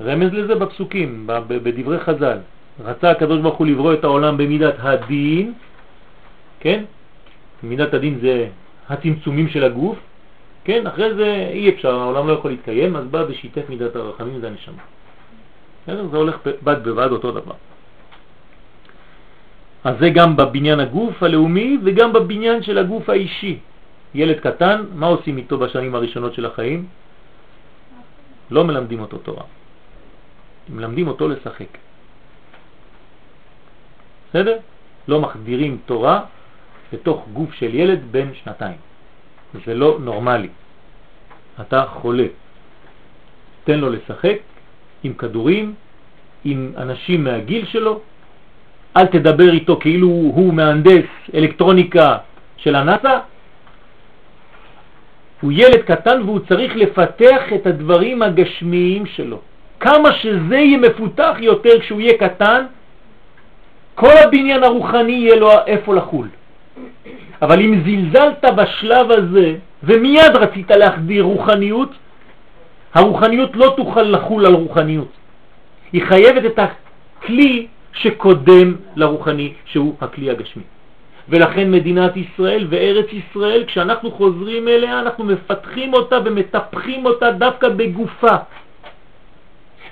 רמז לזה בפסוקים, בדברי חז"ל. רצה הקדוש ברוך הוא לברוא את העולם במידת הדין, כן? מידת הדין זה הצמצומים של הגוף, כן? אחרי זה אי אפשר, העולם לא יכול להתקיים, אז בא ושיתף מידת הרחמים, זה הנשמה. זה הולך בד בבד אותו דבר. אז זה גם בבניין הגוף הלאומי וגם בבניין של הגוף האישי. ילד קטן, מה עושים איתו בשנים הראשונות של החיים? לא מלמדים אותו תורה. מלמדים אותו לשחק. בסדר? לא מחדירים תורה לתוך גוף של ילד בן שנתיים. זה לא נורמלי. אתה חולה. תן לו לשחק עם כדורים, עם אנשים מהגיל שלו, אל תדבר איתו כאילו הוא מהנדס אלקטרוניקה של הנאס"א, הוא ילד קטן והוא צריך לפתח את הדברים הגשמיים שלו. כמה שזה יהיה מפותח יותר כשהוא יהיה קטן, כל הבניין הרוחני יהיה לו איפה לחול. אבל אם זלזלת בשלב הזה ומיד רצית להחדיר רוחניות, הרוחניות לא תוכל לחול על רוחניות. היא חייבת את הכלי שקודם לרוחני, שהוא הכלי הגשמי. ולכן מדינת ישראל וארץ ישראל, כשאנחנו חוזרים אליה, אנחנו מפתחים אותה ומטפחים אותה דווקא בגופה.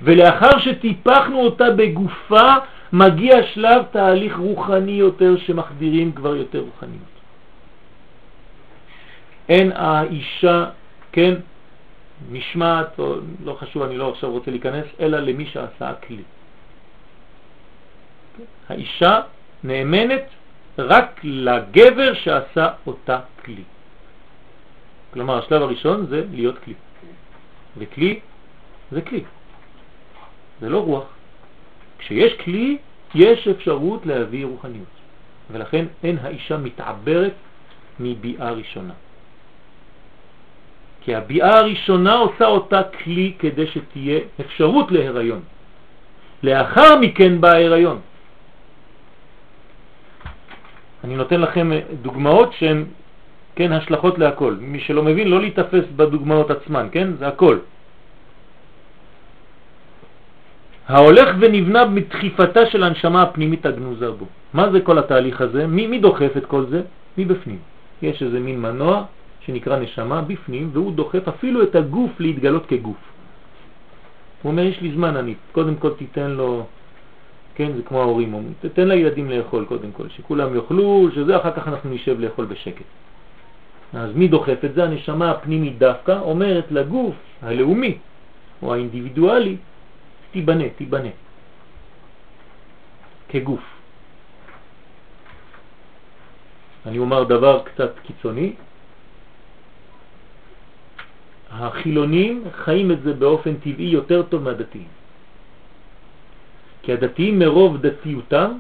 ולאחר שטיפחנו אותה בגופה, מגיע שלב תהליך רוחני יותר שמחדירים כבר יותר רוחניות. אין האישה, כן, נשמעת, או לא חשוב, אני לא עכשיו רוצה להיכנס, אלא למי שעשה הכלי. האישה נאמנת רק לגבר שעשה אותה כלי. כלומר, השלב הראשון זה להיות כלי. וכלי זה כלי, זה לא רוח. כשיש כלי, יש אפשרות להביא רוחניות. ולכן אין האישה מתעברת מביאה ראשונה. כי הביאה הראשונה עושה אותה כלי כדי שתהיה אפשרות להיריון. לאחר מכן בא ההיריון. אני נותן לכם דוגמאות שהן כן השלכות להכל. מי שלא מבין, לא להתאפס בדוגמאות עצמן, כן? זה הכל. ההולך ונבנה מדחיפתה של הנשמה הפנימית הגנוזה בו. מה זה כל התהליך הזה? מי, מי דוחף את כל זה? מבפנים. יש איזה מין מנוע שנקרא נשמה בפנים, והוא דוחף אפילו את הגוף להתגלות כגוף. הוא אומר, יש לי זמן, אני קודם כל תיתן לו, כן, זה כמו ההורים אומרים, תתן לילדים לאכול קודם כל, שכולם יאכלו, שזה אחר כך אנחנו נשב לאכול בשקט. אז מי דוחף את זה? הנשמה הפנימית דווקא אומרת לגוף הלאומי או האינדיבידואלי, תיבנה, תיבנה, כגוף. אני אומר דבר קצת קיצוני, החילונים חיים את זה באופן טבעי יותר טוב מהדתיים. כי הדתיים מרוב דתיותם,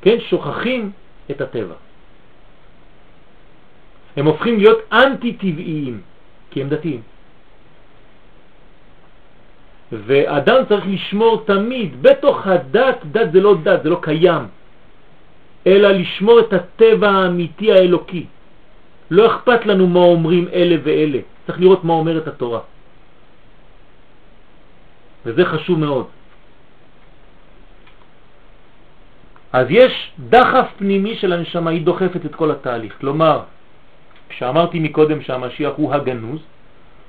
כן, שוכחים את הטבע. הם הופכים להיות אנטי-טבעיים, כי הם דתיים. ואדם צריך לשמור תמיד, בתוך הדת, דת זה לא דת, זה לא קיים, אלא לשמור את הטבע האמיתי האלוקי. לא אכפת לנו מה אומרים אלה ואלה, צריך לראות מה אומרת התורה. וזה חשוב מאוד. אז יש דחף פנימי של הנשמה, היא דוחפת את כל התהליך. כלומר, כשאמרתי מקודם שהמשיח הוא הגנוז,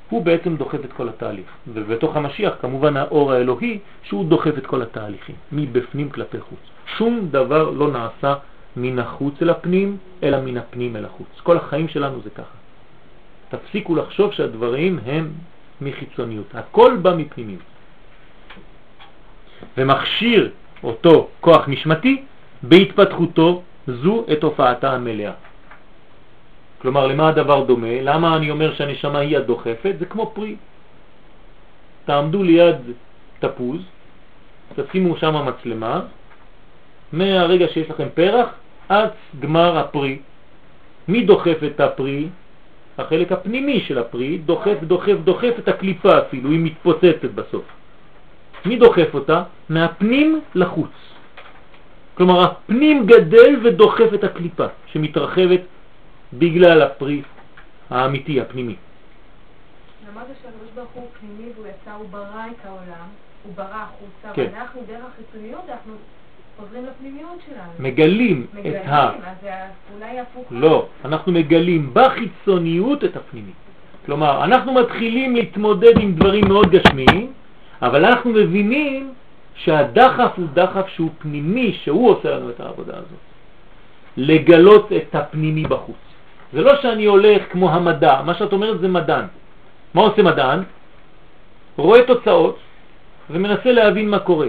הוא בעצם דוחף את כל התהליך. ובתוך המשיח כמובן האור האלוהי שהוא דוחף את כל התהליכים, מבפנים כלפי חוץ. שום דבר לא נעשה מן החוץ אל הפנים, אלא מן הפנים אל החוץ. כל החיים שלנו זה ככה. תפסיקו לחשוב שהדברים הם מחיצוניות. הכל בא מפנימיות. ומכשיר אותו כוח נשמתי בהתפתחותו זו את הופעתה המלאה. כלומר, למה הדבר דומה? למה אני אומר שהנשמה היא הדוחפת? זה כמו פרי. תעמדו ליד תפוז, תשימו שם מצלמה, מהרגע שיש לכם פרח עד גמר הפרי. מי דוחף את הפרי? החלק הפנימי של הפרי דוחף, דוחף, דוחף את הקליפה אפילו, היא מתפוצצת בסוף. מי דוחף אותה? מהפנים לחוץ. כלומר, הפנים גדל ודוחף את הקליפה שמתרחבת בגלל הפרי האמיתי, הפנימי. למדת שהקדוש ברוך הוא פנימי והוא יצא, הוא ברא את העולם, הוא ברא החוצה, כן. ואנחנו דרך החיצוניות, אנחנו חוזרים לפנימיות שלנו. מגלים, מגלים, את ה... אז זה אולי הפוך. לא, אנחנו מגלים בחיצוניות את הפנימי. כלומר, אנחנו מתחילים להתמודד עם דברים מאוד גשמיים, אבל אנחנו מבינים שהדחף הוא דחף שהוא פנימי, שהוא עושה לנו את העבודה הזאת. לגלות את הפנימי בחוץ. זה לא שאני הולך כמו המדע, מה שאת אומרת זה מדען. מה עושה מדען? רואה תוצאות ומנסה להבין מה קורה.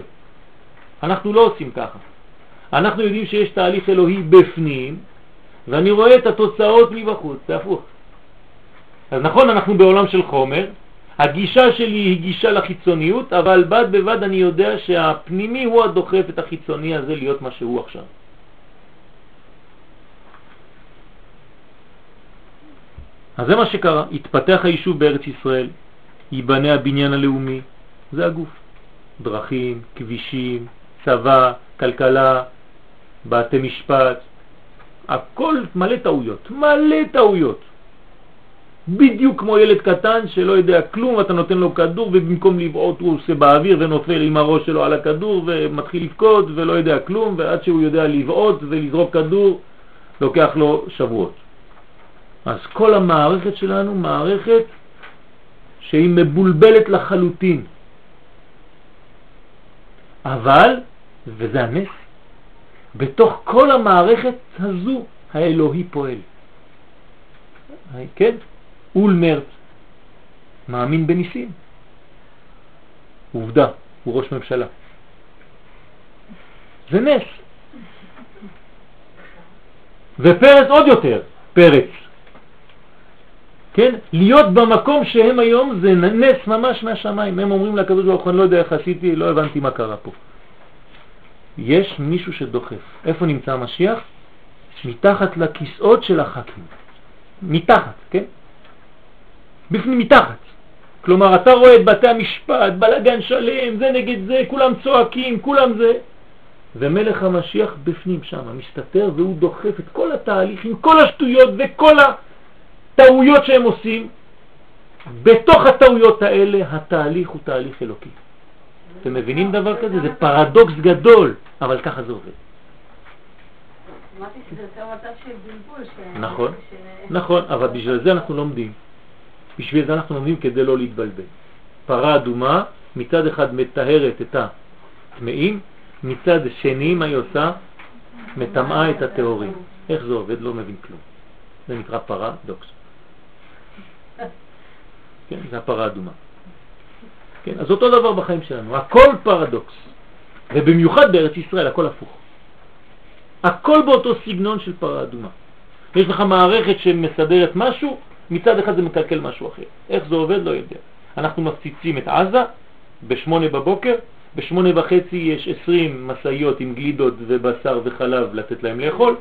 אנחנו לא עושים ככה. אנחנו יודעים שיש תהליך אלוהי בפנים, ואני רואה את התוצאות מבחוץ, זה הפוך. אז נכון, אנחנו בעולם של חומר, הגישה שלי היא גישה לחיצוניות, אבל בד בבד אני יודע שהפנימי הוא הדוחף את החיצוני הזה להיות מה שהוא עכשיו. אז זה מה שקרה, התפתח היישוב בארץ ישראל, ייבנה הבניין הלאומי, זה הגוף. דרכים, כבישים, צבא, כלכלה, בתי משפט, הכל מלא טעויות, מלא טעויות. בדיוק כמו ילד קטן שלא יודע כלום, אתה נותן לו כדור ובמקום לבעוט הוא עושה באוויר ונופל עם הראש שלו על הכדור ומתחיל לבכות ולא יודע כלום, ועד שהוא יודע לבעוט ולזרוק כדור לוקח לו שבועות. אז כל המערכת שלנו מערכת שהיא מבולבלת לחלוטין. אבל, וזה הנס, בתוך כל המערכת הזו האלוהי פועל. כן? אולמרט מאמין בניסים. עובדה, הוא ראש ממשלה. זה נס. ופרץ עוד יותר, פרץ. כן? להיות במקום שהם היום זה נס ממש מהשמיים. הם אומרים לקדוש ברוך הוא, אני לא יודע איך עשיתי, לא הבנתי מה קרה פה. יש מישהו שדוחף. איפה נמצא המשיח? מתחת לכיסאות של החכים. מתחת, כן? בפנים מתחת. כלומר, אתה רואה את בתי המשפט, בלגן שלם, זה נגד זה, כולם צועקים, כולם זה. ומלך המשיח בפנים שם, מסתתר, והוא דוחף את כל התהליך עם כל השטויות וכל הטעויות שהם עושים. בתוך הטעויות האלה התהליך הוא תהליך אלוקי. אתם מבינים דבר כזה? זה פרדוקס גדול, אבל ככה זה עובד. אמרתי שזה יותר מצב של בלבול. ש- נכון, נכון, אבל בשביל זה אנחנו לומדים. בשביל זה אנחנו לומדים כדי לא להתבלבל. פרה אדומה מצד אחד מטהרת את הטמאים, מצד שני מה היא עושה? מטמאה את הטהורים. איך זה עובד? לא מבין כלום. זה נקרא פרדוקס. כן, זה הפרה אדומה. כן, אז אותו דבר בחיים שלנו, הכל פרדוקס. ובמיוחד בארץ ישראל הכל הפוך. הכל באותו סגנון של פרה אדומה. יש לך מערכת שמסדרת משהו, מצד אחד זה מקלקל משהו אחר. איך זה עובד לא יודע. אנחנו מפציצים את עזה בשמונה בבוקר, בשמונה וחצי יש עשרים מסעיות עם גלידות ובשר וחלב לתת להם לאכול,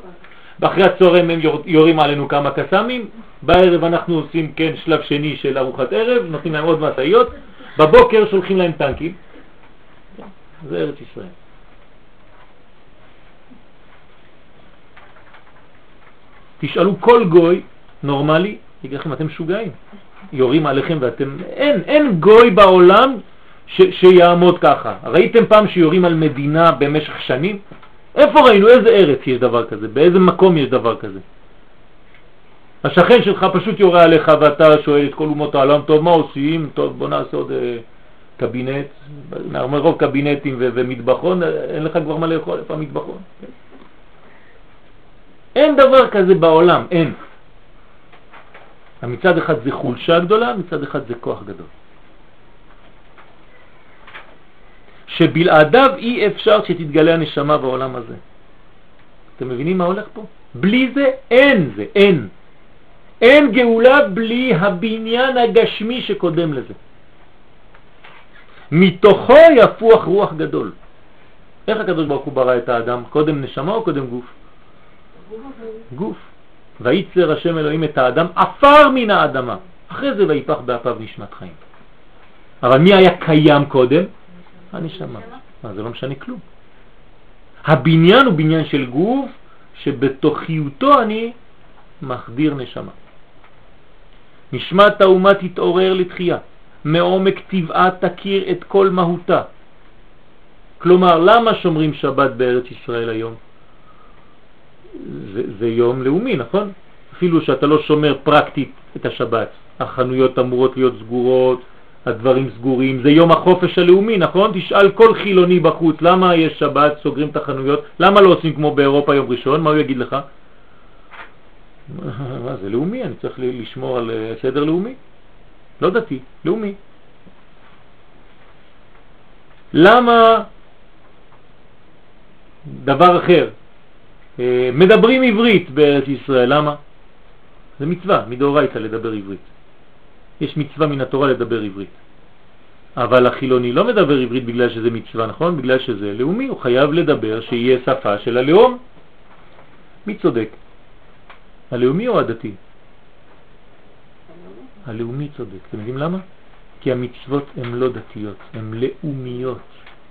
ואחרי הצהריים הם יור- יורים עלינו כמה קסמים, בערב אנחנו עושים כן שלב שני של ארוחת ערב, נותנים להם עוד מסעיות, בבוקר שולחים להם טנקים. זה ארץ ישראל. תשאלו כל גוי נורמלי, יגיד לכם, אתם משוגעים. יורים עליכם ואתם, אין, אין גוי בעולם ש, שיעמוד ככה. ראיתם פעם שיורים על מדינה במשך שנים? איפה ראינו? איזה ארץ יש דבר כזה? באיזה מקום יש דבר כזה? השכן שלך פשוט יורה עליך ואתה שואל את כל אומות העולם, טוב, מה עושים? טוב, בוא נעשה עוד אה, קבינט, מרוב קבינטים ומטבחון, אין לך כבר מה לאכול, איפה המטבחון? אין דבר כזה בעולם, אין. מצד אחד זה חולשה גדולה, מצד אחד זה כוח גדול. שבלעדיו אי אפשר שתתגלה הנשמה בעולם הזה. אתם מבינים מה הולך פה? בלי זה אין זה, אין. אין גאולה בלי הבניין הגשמי שקודם לזה. מתוכו יפוח רוח גדול. איך הקדוש ברוך הוא ברא את האדם? קודם נשמה או קודם גוף? גוף. וייצר השם אלוהים את האדם עפר מן האדמה. אחרי זה ויפח באפיו נשמת חיים. אבל מי היה קיים קודם? הנשמה. מה, זה לא משנה כלום. הבניין הוא בניין של גוף שבתוכיותו אני מחדיר נשמה. נשמת האומה תתעורר לתחייה, מעומק טבעה תכיר את כל מהותה. כלומר, למה שומרים שבת בארץ ישראל היום? זה, זה יום לאומי, נכון? אפילו שאתה לא שומר פרקטית את השבת. החנויות אמורות להיות סגורות, הדברים סגורים, זה יום החופש הלאומי, נכון? תשאל כל חילוני בחוץ, למה יש שבת, סוגרים את החנויות, למה לא עושים כמו באירופה יום ראשון, מה הוא יגיד לך? מה זה לאומי, אני צריך לשמור על אה, סדר לאומי. לא דתי, לאומי. למה דבר אחר? אה, מדברים עברית בארץ ישראל, למה? זה מצווה, מדאורייתא לדבר עברית. יש מצווה מן התורה לדבר עברית. אבל החילוני לא מדבר עברית בגלל שזה מצווה, נכון? בגלל שזה לאומי, הוא חייב לדבר שיהיה שפה של הלאום. מי צודק? הלאומי או הדתי? הלאומי צודק. אתם יודעים למה? כי המצוות הן לא דתיות, הן לאומיות.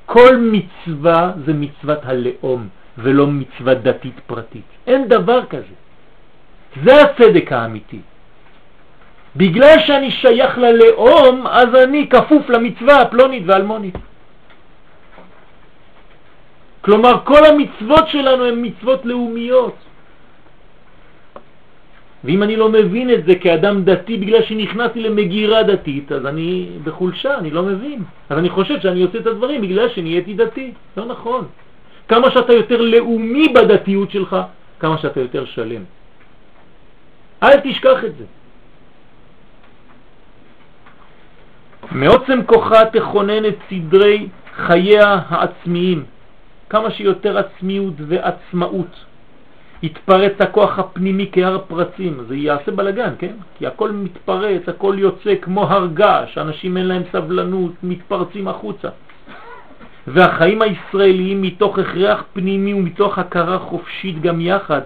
כל מצווה זה מצוות הלאום ולא מצווה דתית פרטית. אין דבר כזה. זה הצדק האמיתי. בגלל שאני שייך ללאום, אז אני כפוף למצווה הפלונית והאלמונית. כלומר, כל המצוות שלנו הן מצוות לאומיות. ואם אני לא מבין את זה כאדם דתי בגלל שנכנסתי למגירה דתית, אז אני בחולשה, אני לא מבין. אז אני חושב שאני עושה את הדברים בגלל שנהייתי דתי. לא נכון. כמה שאתה יותר לאומי בדתיות שלך, כמה שאתה יותר שלם. אל תשכח את זה. מעוצם כוחה תכונן את סדרי חייה העצמיים, כמה שיותר עצמיות ועצמאות. יתפרץ הכוח הפנימי כהר פרצים, זה יעשה בלגן, כן? כי הכל מתפרץ, הכל יוצא כמו הרגש, אנשים אין להם סבלנות, מתפרצים החוצה. והחיים הישראליים מתוך הכרח פנימי ומתוך הכרה חופשית גם יחד.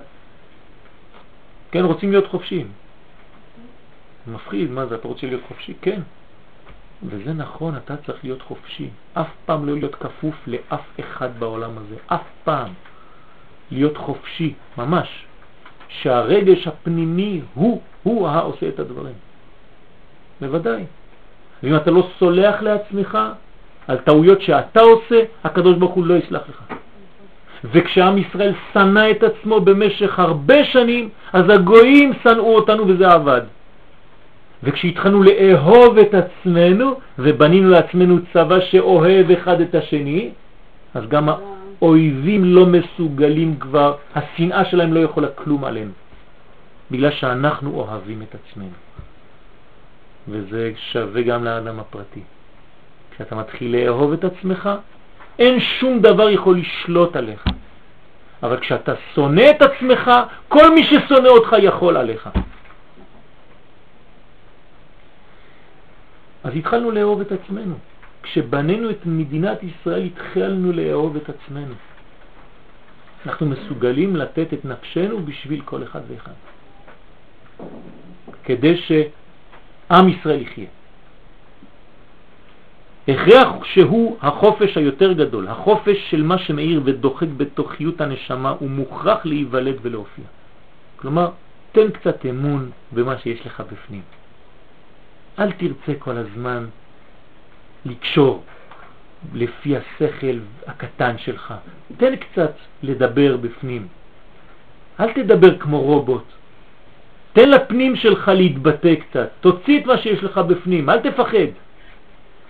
כן, רוצים להיות חופשיים. מפחיד, מה זה, אתה רוצה להיות חופשי? כן. וזה נכון, אתה צריך להיות חופשי. אף פעם לא להיות כפוף לאף אחד בעולם הזה. אף פעם. להיות חופשי, ממש. שהרגש הפנימי הוא, הוא העושה את הדברים. בוודאי. ואם אתה לא סולח לעצמך על טעויות שאתה עושה, הקדוש ברוך הוא לא יסלח לך. וכשעם ישראל שנא את עצמו במשך הרבה שנים, אז הגויים שנאו אותנו וזה עבד. וכשהתחלנו לאהוב את עצמנו ובנינו לעצמנו צבא שאוהב אחד את השני, אז גם האויבים לא מסוגלים כבר, השנאה שלהם לא יכולה כלום עלינו, בגלל שאנחנו אוהבים את עצמנו. וזה שווה גם לאדם הפרטי. כשאתה מתחיל לאהוב את עצמך, אין שום דבר יכול לשלוט עליך. אבל כשאתה שונא את עצמך, כל מי ששונא אותך יכול עליך. אז התחלנו לאהוב את עצמנו. כשבנינו את מדינת ישראל התחלנו לאהוב את עצמנו. אנחנו מסוגלים לתת את נפשנו בשביל כל אחד ואחד. כדי שעם ישראל יחיה. הכרח שהוא החופש היותר גדול, החופש של מה שמאיר ודוחק בתוכיות הנשמה, הוא מוכרח להיוולד ולהופיע. כלומר, תן קצת אמון במה שיש לך בפנים. אל תרצה כל הזמן לקשור לפי השכל הקטן שלך. תן קצת לדבר בפנים. אל תדבר כמו רובוט. תן לפנים שלך להתבטא קצת. תוציא את מה שיש לך בפנים, אל תפחד.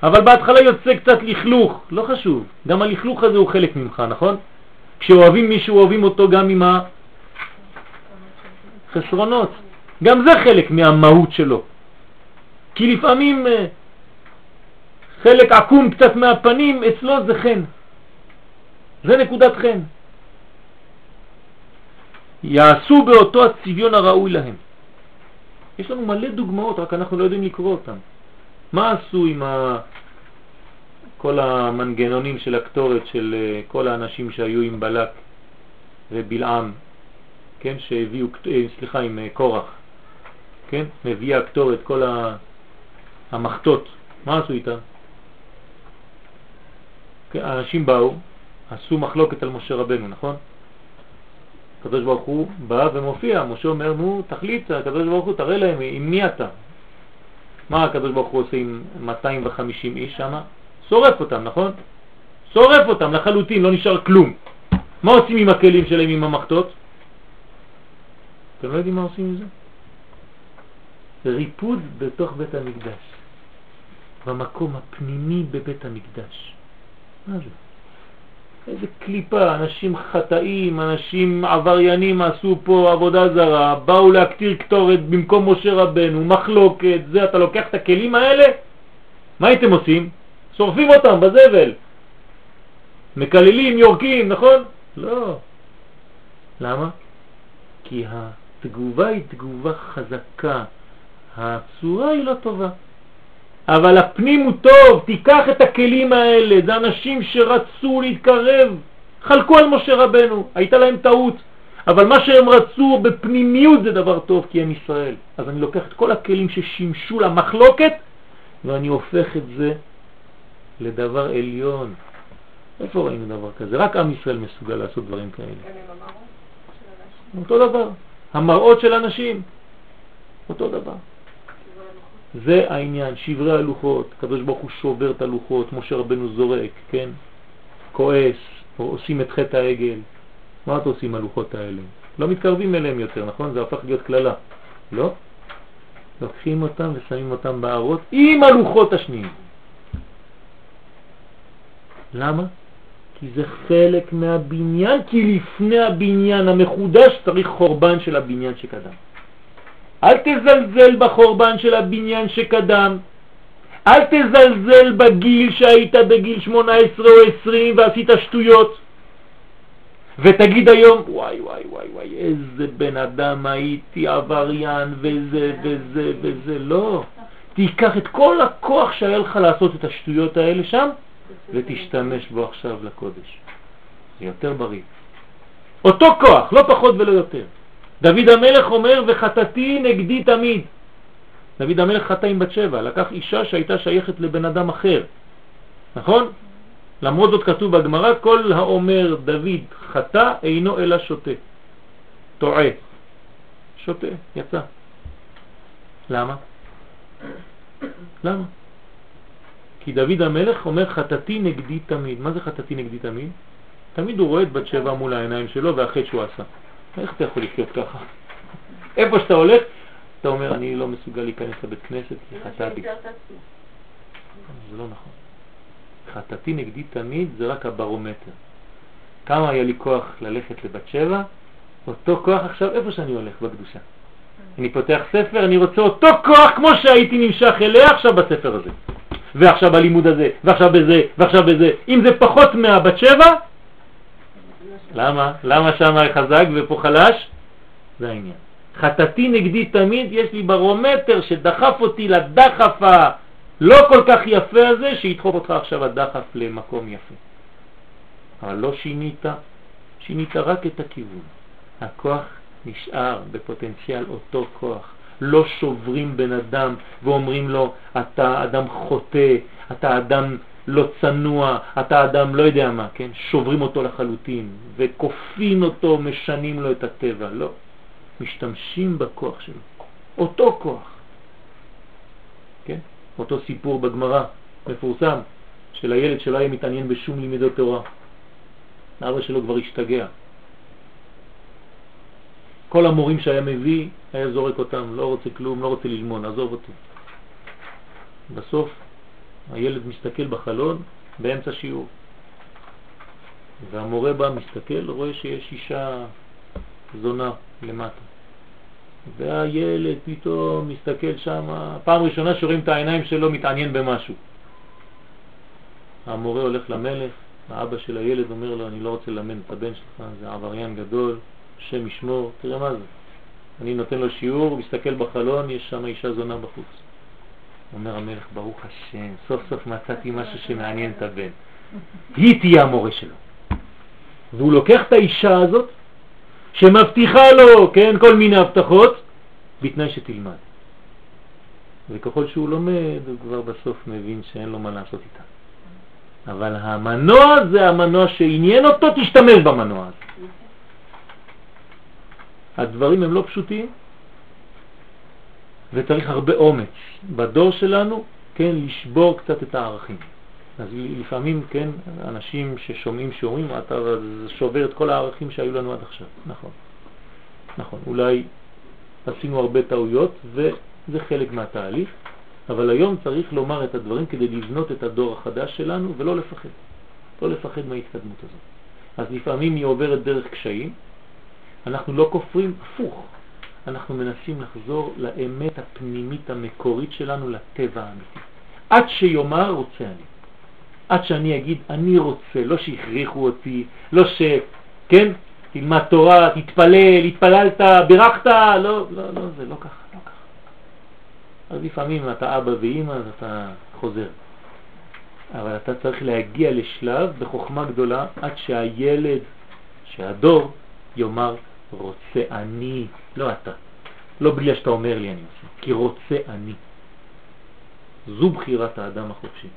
אבל בהתחלה יוצא קצת לכלוך, לא חשוב. גם הלכלוך הזה הוא חלק ממך, נכון? כשאוהבים מישהו, אוהבים אותו גם עם החסרונות. גם זה חלק מהמהות שלו. כי לפעמים אה, חלק עקום קצת מהפנים, אצלו זה חן. זה נקודת חן. יעשו באותו הצביון הראוי להם. יש לנו מלא דוגמאות, רק אנחנו לא יודעים לקרוא אותם. מה עשו עם. כל המנגנונים של הקטורת של אה, כל האנשים שהיו עם בלק ובלעם, כן, שהביאו, אה, סליחה, עם אה, קורח, כן, מביאה הקטורת, כל המחתות, מה עשו איתם? כן, האנשים באו, עשו מחלוקת על משה רבנו, נכון? הקדוש ברוך הוא בא ומופיע, משה אומר, נו, תחליט, הקדוש ברוך הוא, תראה להם, עם מי אתה? מה הקדוש ברוך הוא עושה עם 250 איש שם? שורף אותם, נכון? שורף אותם לחלוטין, לא נשאר כלום. מה עושים עם הכלים שלהם עם המחתות? אתם לא יודעים מה עושים עם זה? ריפוד בתוך בית המקדש, במקום הפנימי בבית המקדש. מה זה? איזה קליפה, אנשים חטאים, אנשים עבריינים עשו פה עבודה זרה, באו להקטיר קטורת במקום משה רבנו, מחלוקת, זה, אתה לוקח את הכלים האלה, מה הייתם עושים? שורפים אותם בזבל. מקללים, יורקים, נכון? לא. למה? כי התגובה היא תגובה חזקה, הצורה היא לא טובה. אבל הפנים הוא טוב, תיקח את הכלים האלה, זה אנשים שרצו להתקרב, חלקו על משה רבנו, הייתה להם טעות, אבל מה שהם רצו בפנימיות זה דבר טוב כי הם ישראל. אז אני לוקח את כל הכלים ששימשו למחלוקת ואני הופך את זה לדבר עליון. איפה ראינו דבר כזה? רק עם ישראל מסוגל לעשות דברים כאלה. אותו דבר. המראות של אנשים, אותו דבר. זה העניין, שברי הלוחות, הקדוש ברוך הוא שובר את הלוחות, משה רבנו זורק, כן? כועס, או עושים את חטא העגל. מה אתה עושים הלוחות האלה? לא מתקרבים אליהם יותר, נכון? זה הפך להיות כללה. לא? לוקחים אותם ושמים אותם בערות עם הלוחות השניים. למה? כי זה חלק מהבניין, כי לפני הבניין המחודש צריך חורבן של הבניין שקדם. אל תזלזל בחורבן של הבניין שקדם. אל תזלזל בגיל שהיית בגיל 18 או 20 ועשית שטויות. ותגיד היום, וואי וואי וואי וואי, איזה בן אדם הייתי עבריין וזה וזה וזה, לא. תיקח את כל הכוח שהיה לך לעשות את השטויות האלה שם ותשתמש בו עכשיו לקודש. זה יותר בריא. אותו כוח, לא פחות ולא יותר. דוד המלך אומר, וחטאתי נגדי תמיד. דוד המלך חטא עם בת שבע, לקח אישה שהייתה שייכת לבן אדם אחר, נכון? למרות זאת כתוב בגמרא, כל האומר דוד חטא אינו אלא שותה. טועה. שותה, יצא. למה? למה? כי דוד המלך אומר חטאתי נגדי תמיד. מה זה חטאתי נגדי תמיד? תמיד הוא רואה את בת שבע מול העיניים שלו והחטא שהוא עשה. איך אתה יכול לחיות ככה? איפה שאתה הולך, אתה אומר, אני לא מסוגל להיכנס לבית כנסת כי חטאתי. זה לא נכון. חטאתי נגדי תמיד זה רק הברומטר. כמה היה לי כוח ללכת לבת שבע, אותו כוח עכשיו איפה שאני הולך בקדושה. אני פותח ספר, אני רוצה אותו כוח כמו שהייתי נמשך אליה עכשיו בספר הזה. ועכשיו בלימוד הזה, ועכשיו בזה, ועכשיו בזה. אם זה פחות מהבת שבע, למה? למה שם חזק ופה חלש? זה העניין. חטאתי נגדי תמיד, יש לי ברומטר שדחף אותי לדחף הלא כל כך יפה הזה, שידחוף אותך עכשיו הדחף למקום יפה. אבל לא שינית, שינית רק את הכיוון. הכוח נשאר בפוטנציאל אותו כוח. לא שוברים בן אדם ואומרים לו, אתה אדם חוטא, אתה אדם לא צנוע, אתה אדם לא יודע מה, כן? שוברים אותו לחלוטין וכופים אותו, משנים לו את הטבע, לא. משתמשים בכוח שלו. אותו כוח. כן? אותו סיפור בגמרא, מפורסם, של הילד שלא היה מתעניין בשום לימודי תורה. אבא שלו כבר השתגע. כל המורים שהיה מביא, היה זורק אותם, לא רוצה כלום, לא רוצה ללמוד, עזוב אותי. בסוף הילד מסתכל בחלון באמצע שיעור, והמורה בא, מסתכל, רואה שיש אישה זונה למטה. והילד פתאום מסתכל שם, פעם ראשונה שרואים את העיניים שלו מתעניין במשהו. המורה הולך למלך, האבא של הילד אומר לו, אני לא רוצה ללמד את הבן שלך, זה עבריין גדול, השם ישמור, תראה מה זה. אני נותן לו שיעור, הוא מסתכל בחלון, יש שם אישה זונה בחוץ. אומר המלך, ברוך השם, סוף סוף מצאתי משהו שמעניין את הבן. היא תהיה המורה שלו. והוא לוקח את האישה הזאת, שמבטיחה לו, כן, כל מיני הבטחות, בתנאי שתלמד. וככל שהוא לומד, הוא כבר בסוף מבין שאין לו מה לעשות איתה. אבל המנוע זה המנוע שעניין אותו, תשתמש במנוע הזה. הדברים הם לא פשוטים, וצריך הרבה אומץ. בדור שלנו, כן, לשבור קצת את הערכים. אז לפעמים, כן, אנשים ששומעים שאומרים, אתה שובר את כל הערכים שהיו לנו עד עכשיו. נכון. נכון. אולי עשינו הרבה טעויות, וזה חלק מהתהליך, אבל היום צריך לומר את הדברים כדי לבנות את הדור החדש שלנו ולא לפחד. לא לפחד מההתקדמות הזאת. אז לפעמים היא עוברת דרך קשיים, אנחנו לא כופרים, הפוך. אנחנו מנסים לחזור לאמת הפנימית המקורית שלנו, לטבע האמיתי. עד שיאמר רוצה אני. עד שאני אגיד אני רוצה, לא שהכריחו אותי, לא ש... כן? תלמד תורה, תתפלל, התפללת, בירכת, לא, לא, לא, זה לא ככה, לא ככה. אז לפעמים אתה אבא ואימא, אז אתה חוזר. אבל אתה צריך להגיע לשלב בחוכמה גדולה עד שהילד, שהדור, יאמר רוצה אני, לא אתה. לא בגלל שאתה אומר לי אני עושה, כי רוצה אני. זו בחירת האדם החופשי.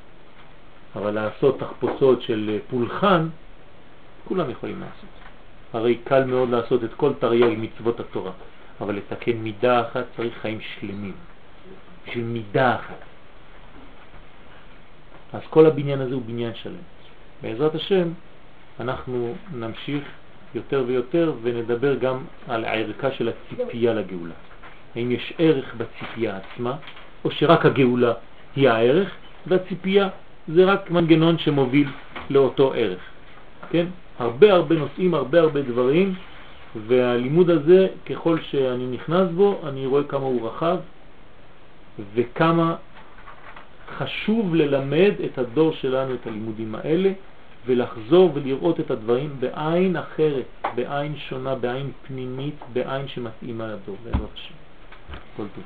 אבל לעשות תחפושות של פולחן, כולם יכולים לעשות. הרי קל מאוד לעשות את כל תרי"ג מצוות התורה, אבל לתקן מידה אחת צריך חיים שלמים, בשביל מידה אחת. אז כל הבניין הזה הוא בניין שלם. בעזרת השם אנחנו נמשיך יותר ויותר ונדבר גם על הערכה של הציפייה לגאולה. האם יש ערך בציפייה עצמה, או שרק הגאולה היא הערך, והציפייה זה רק מנגנון שמוביל לאותו ערך. כן? הרבה הרבה נושאים, הרבה הרבה דברים, והלימוד הזה, ככל שאני נכנס בו, אני רואה כמה הוא רחב וכמה חשוב ללמד את הדור שלנו את הלימודים האלה ולחזור ולראות את הדברים בעין אחרת, בעין שונה, בעין פנימית, בעין שמתאימה לדור, בעזרת השם. כל טוב.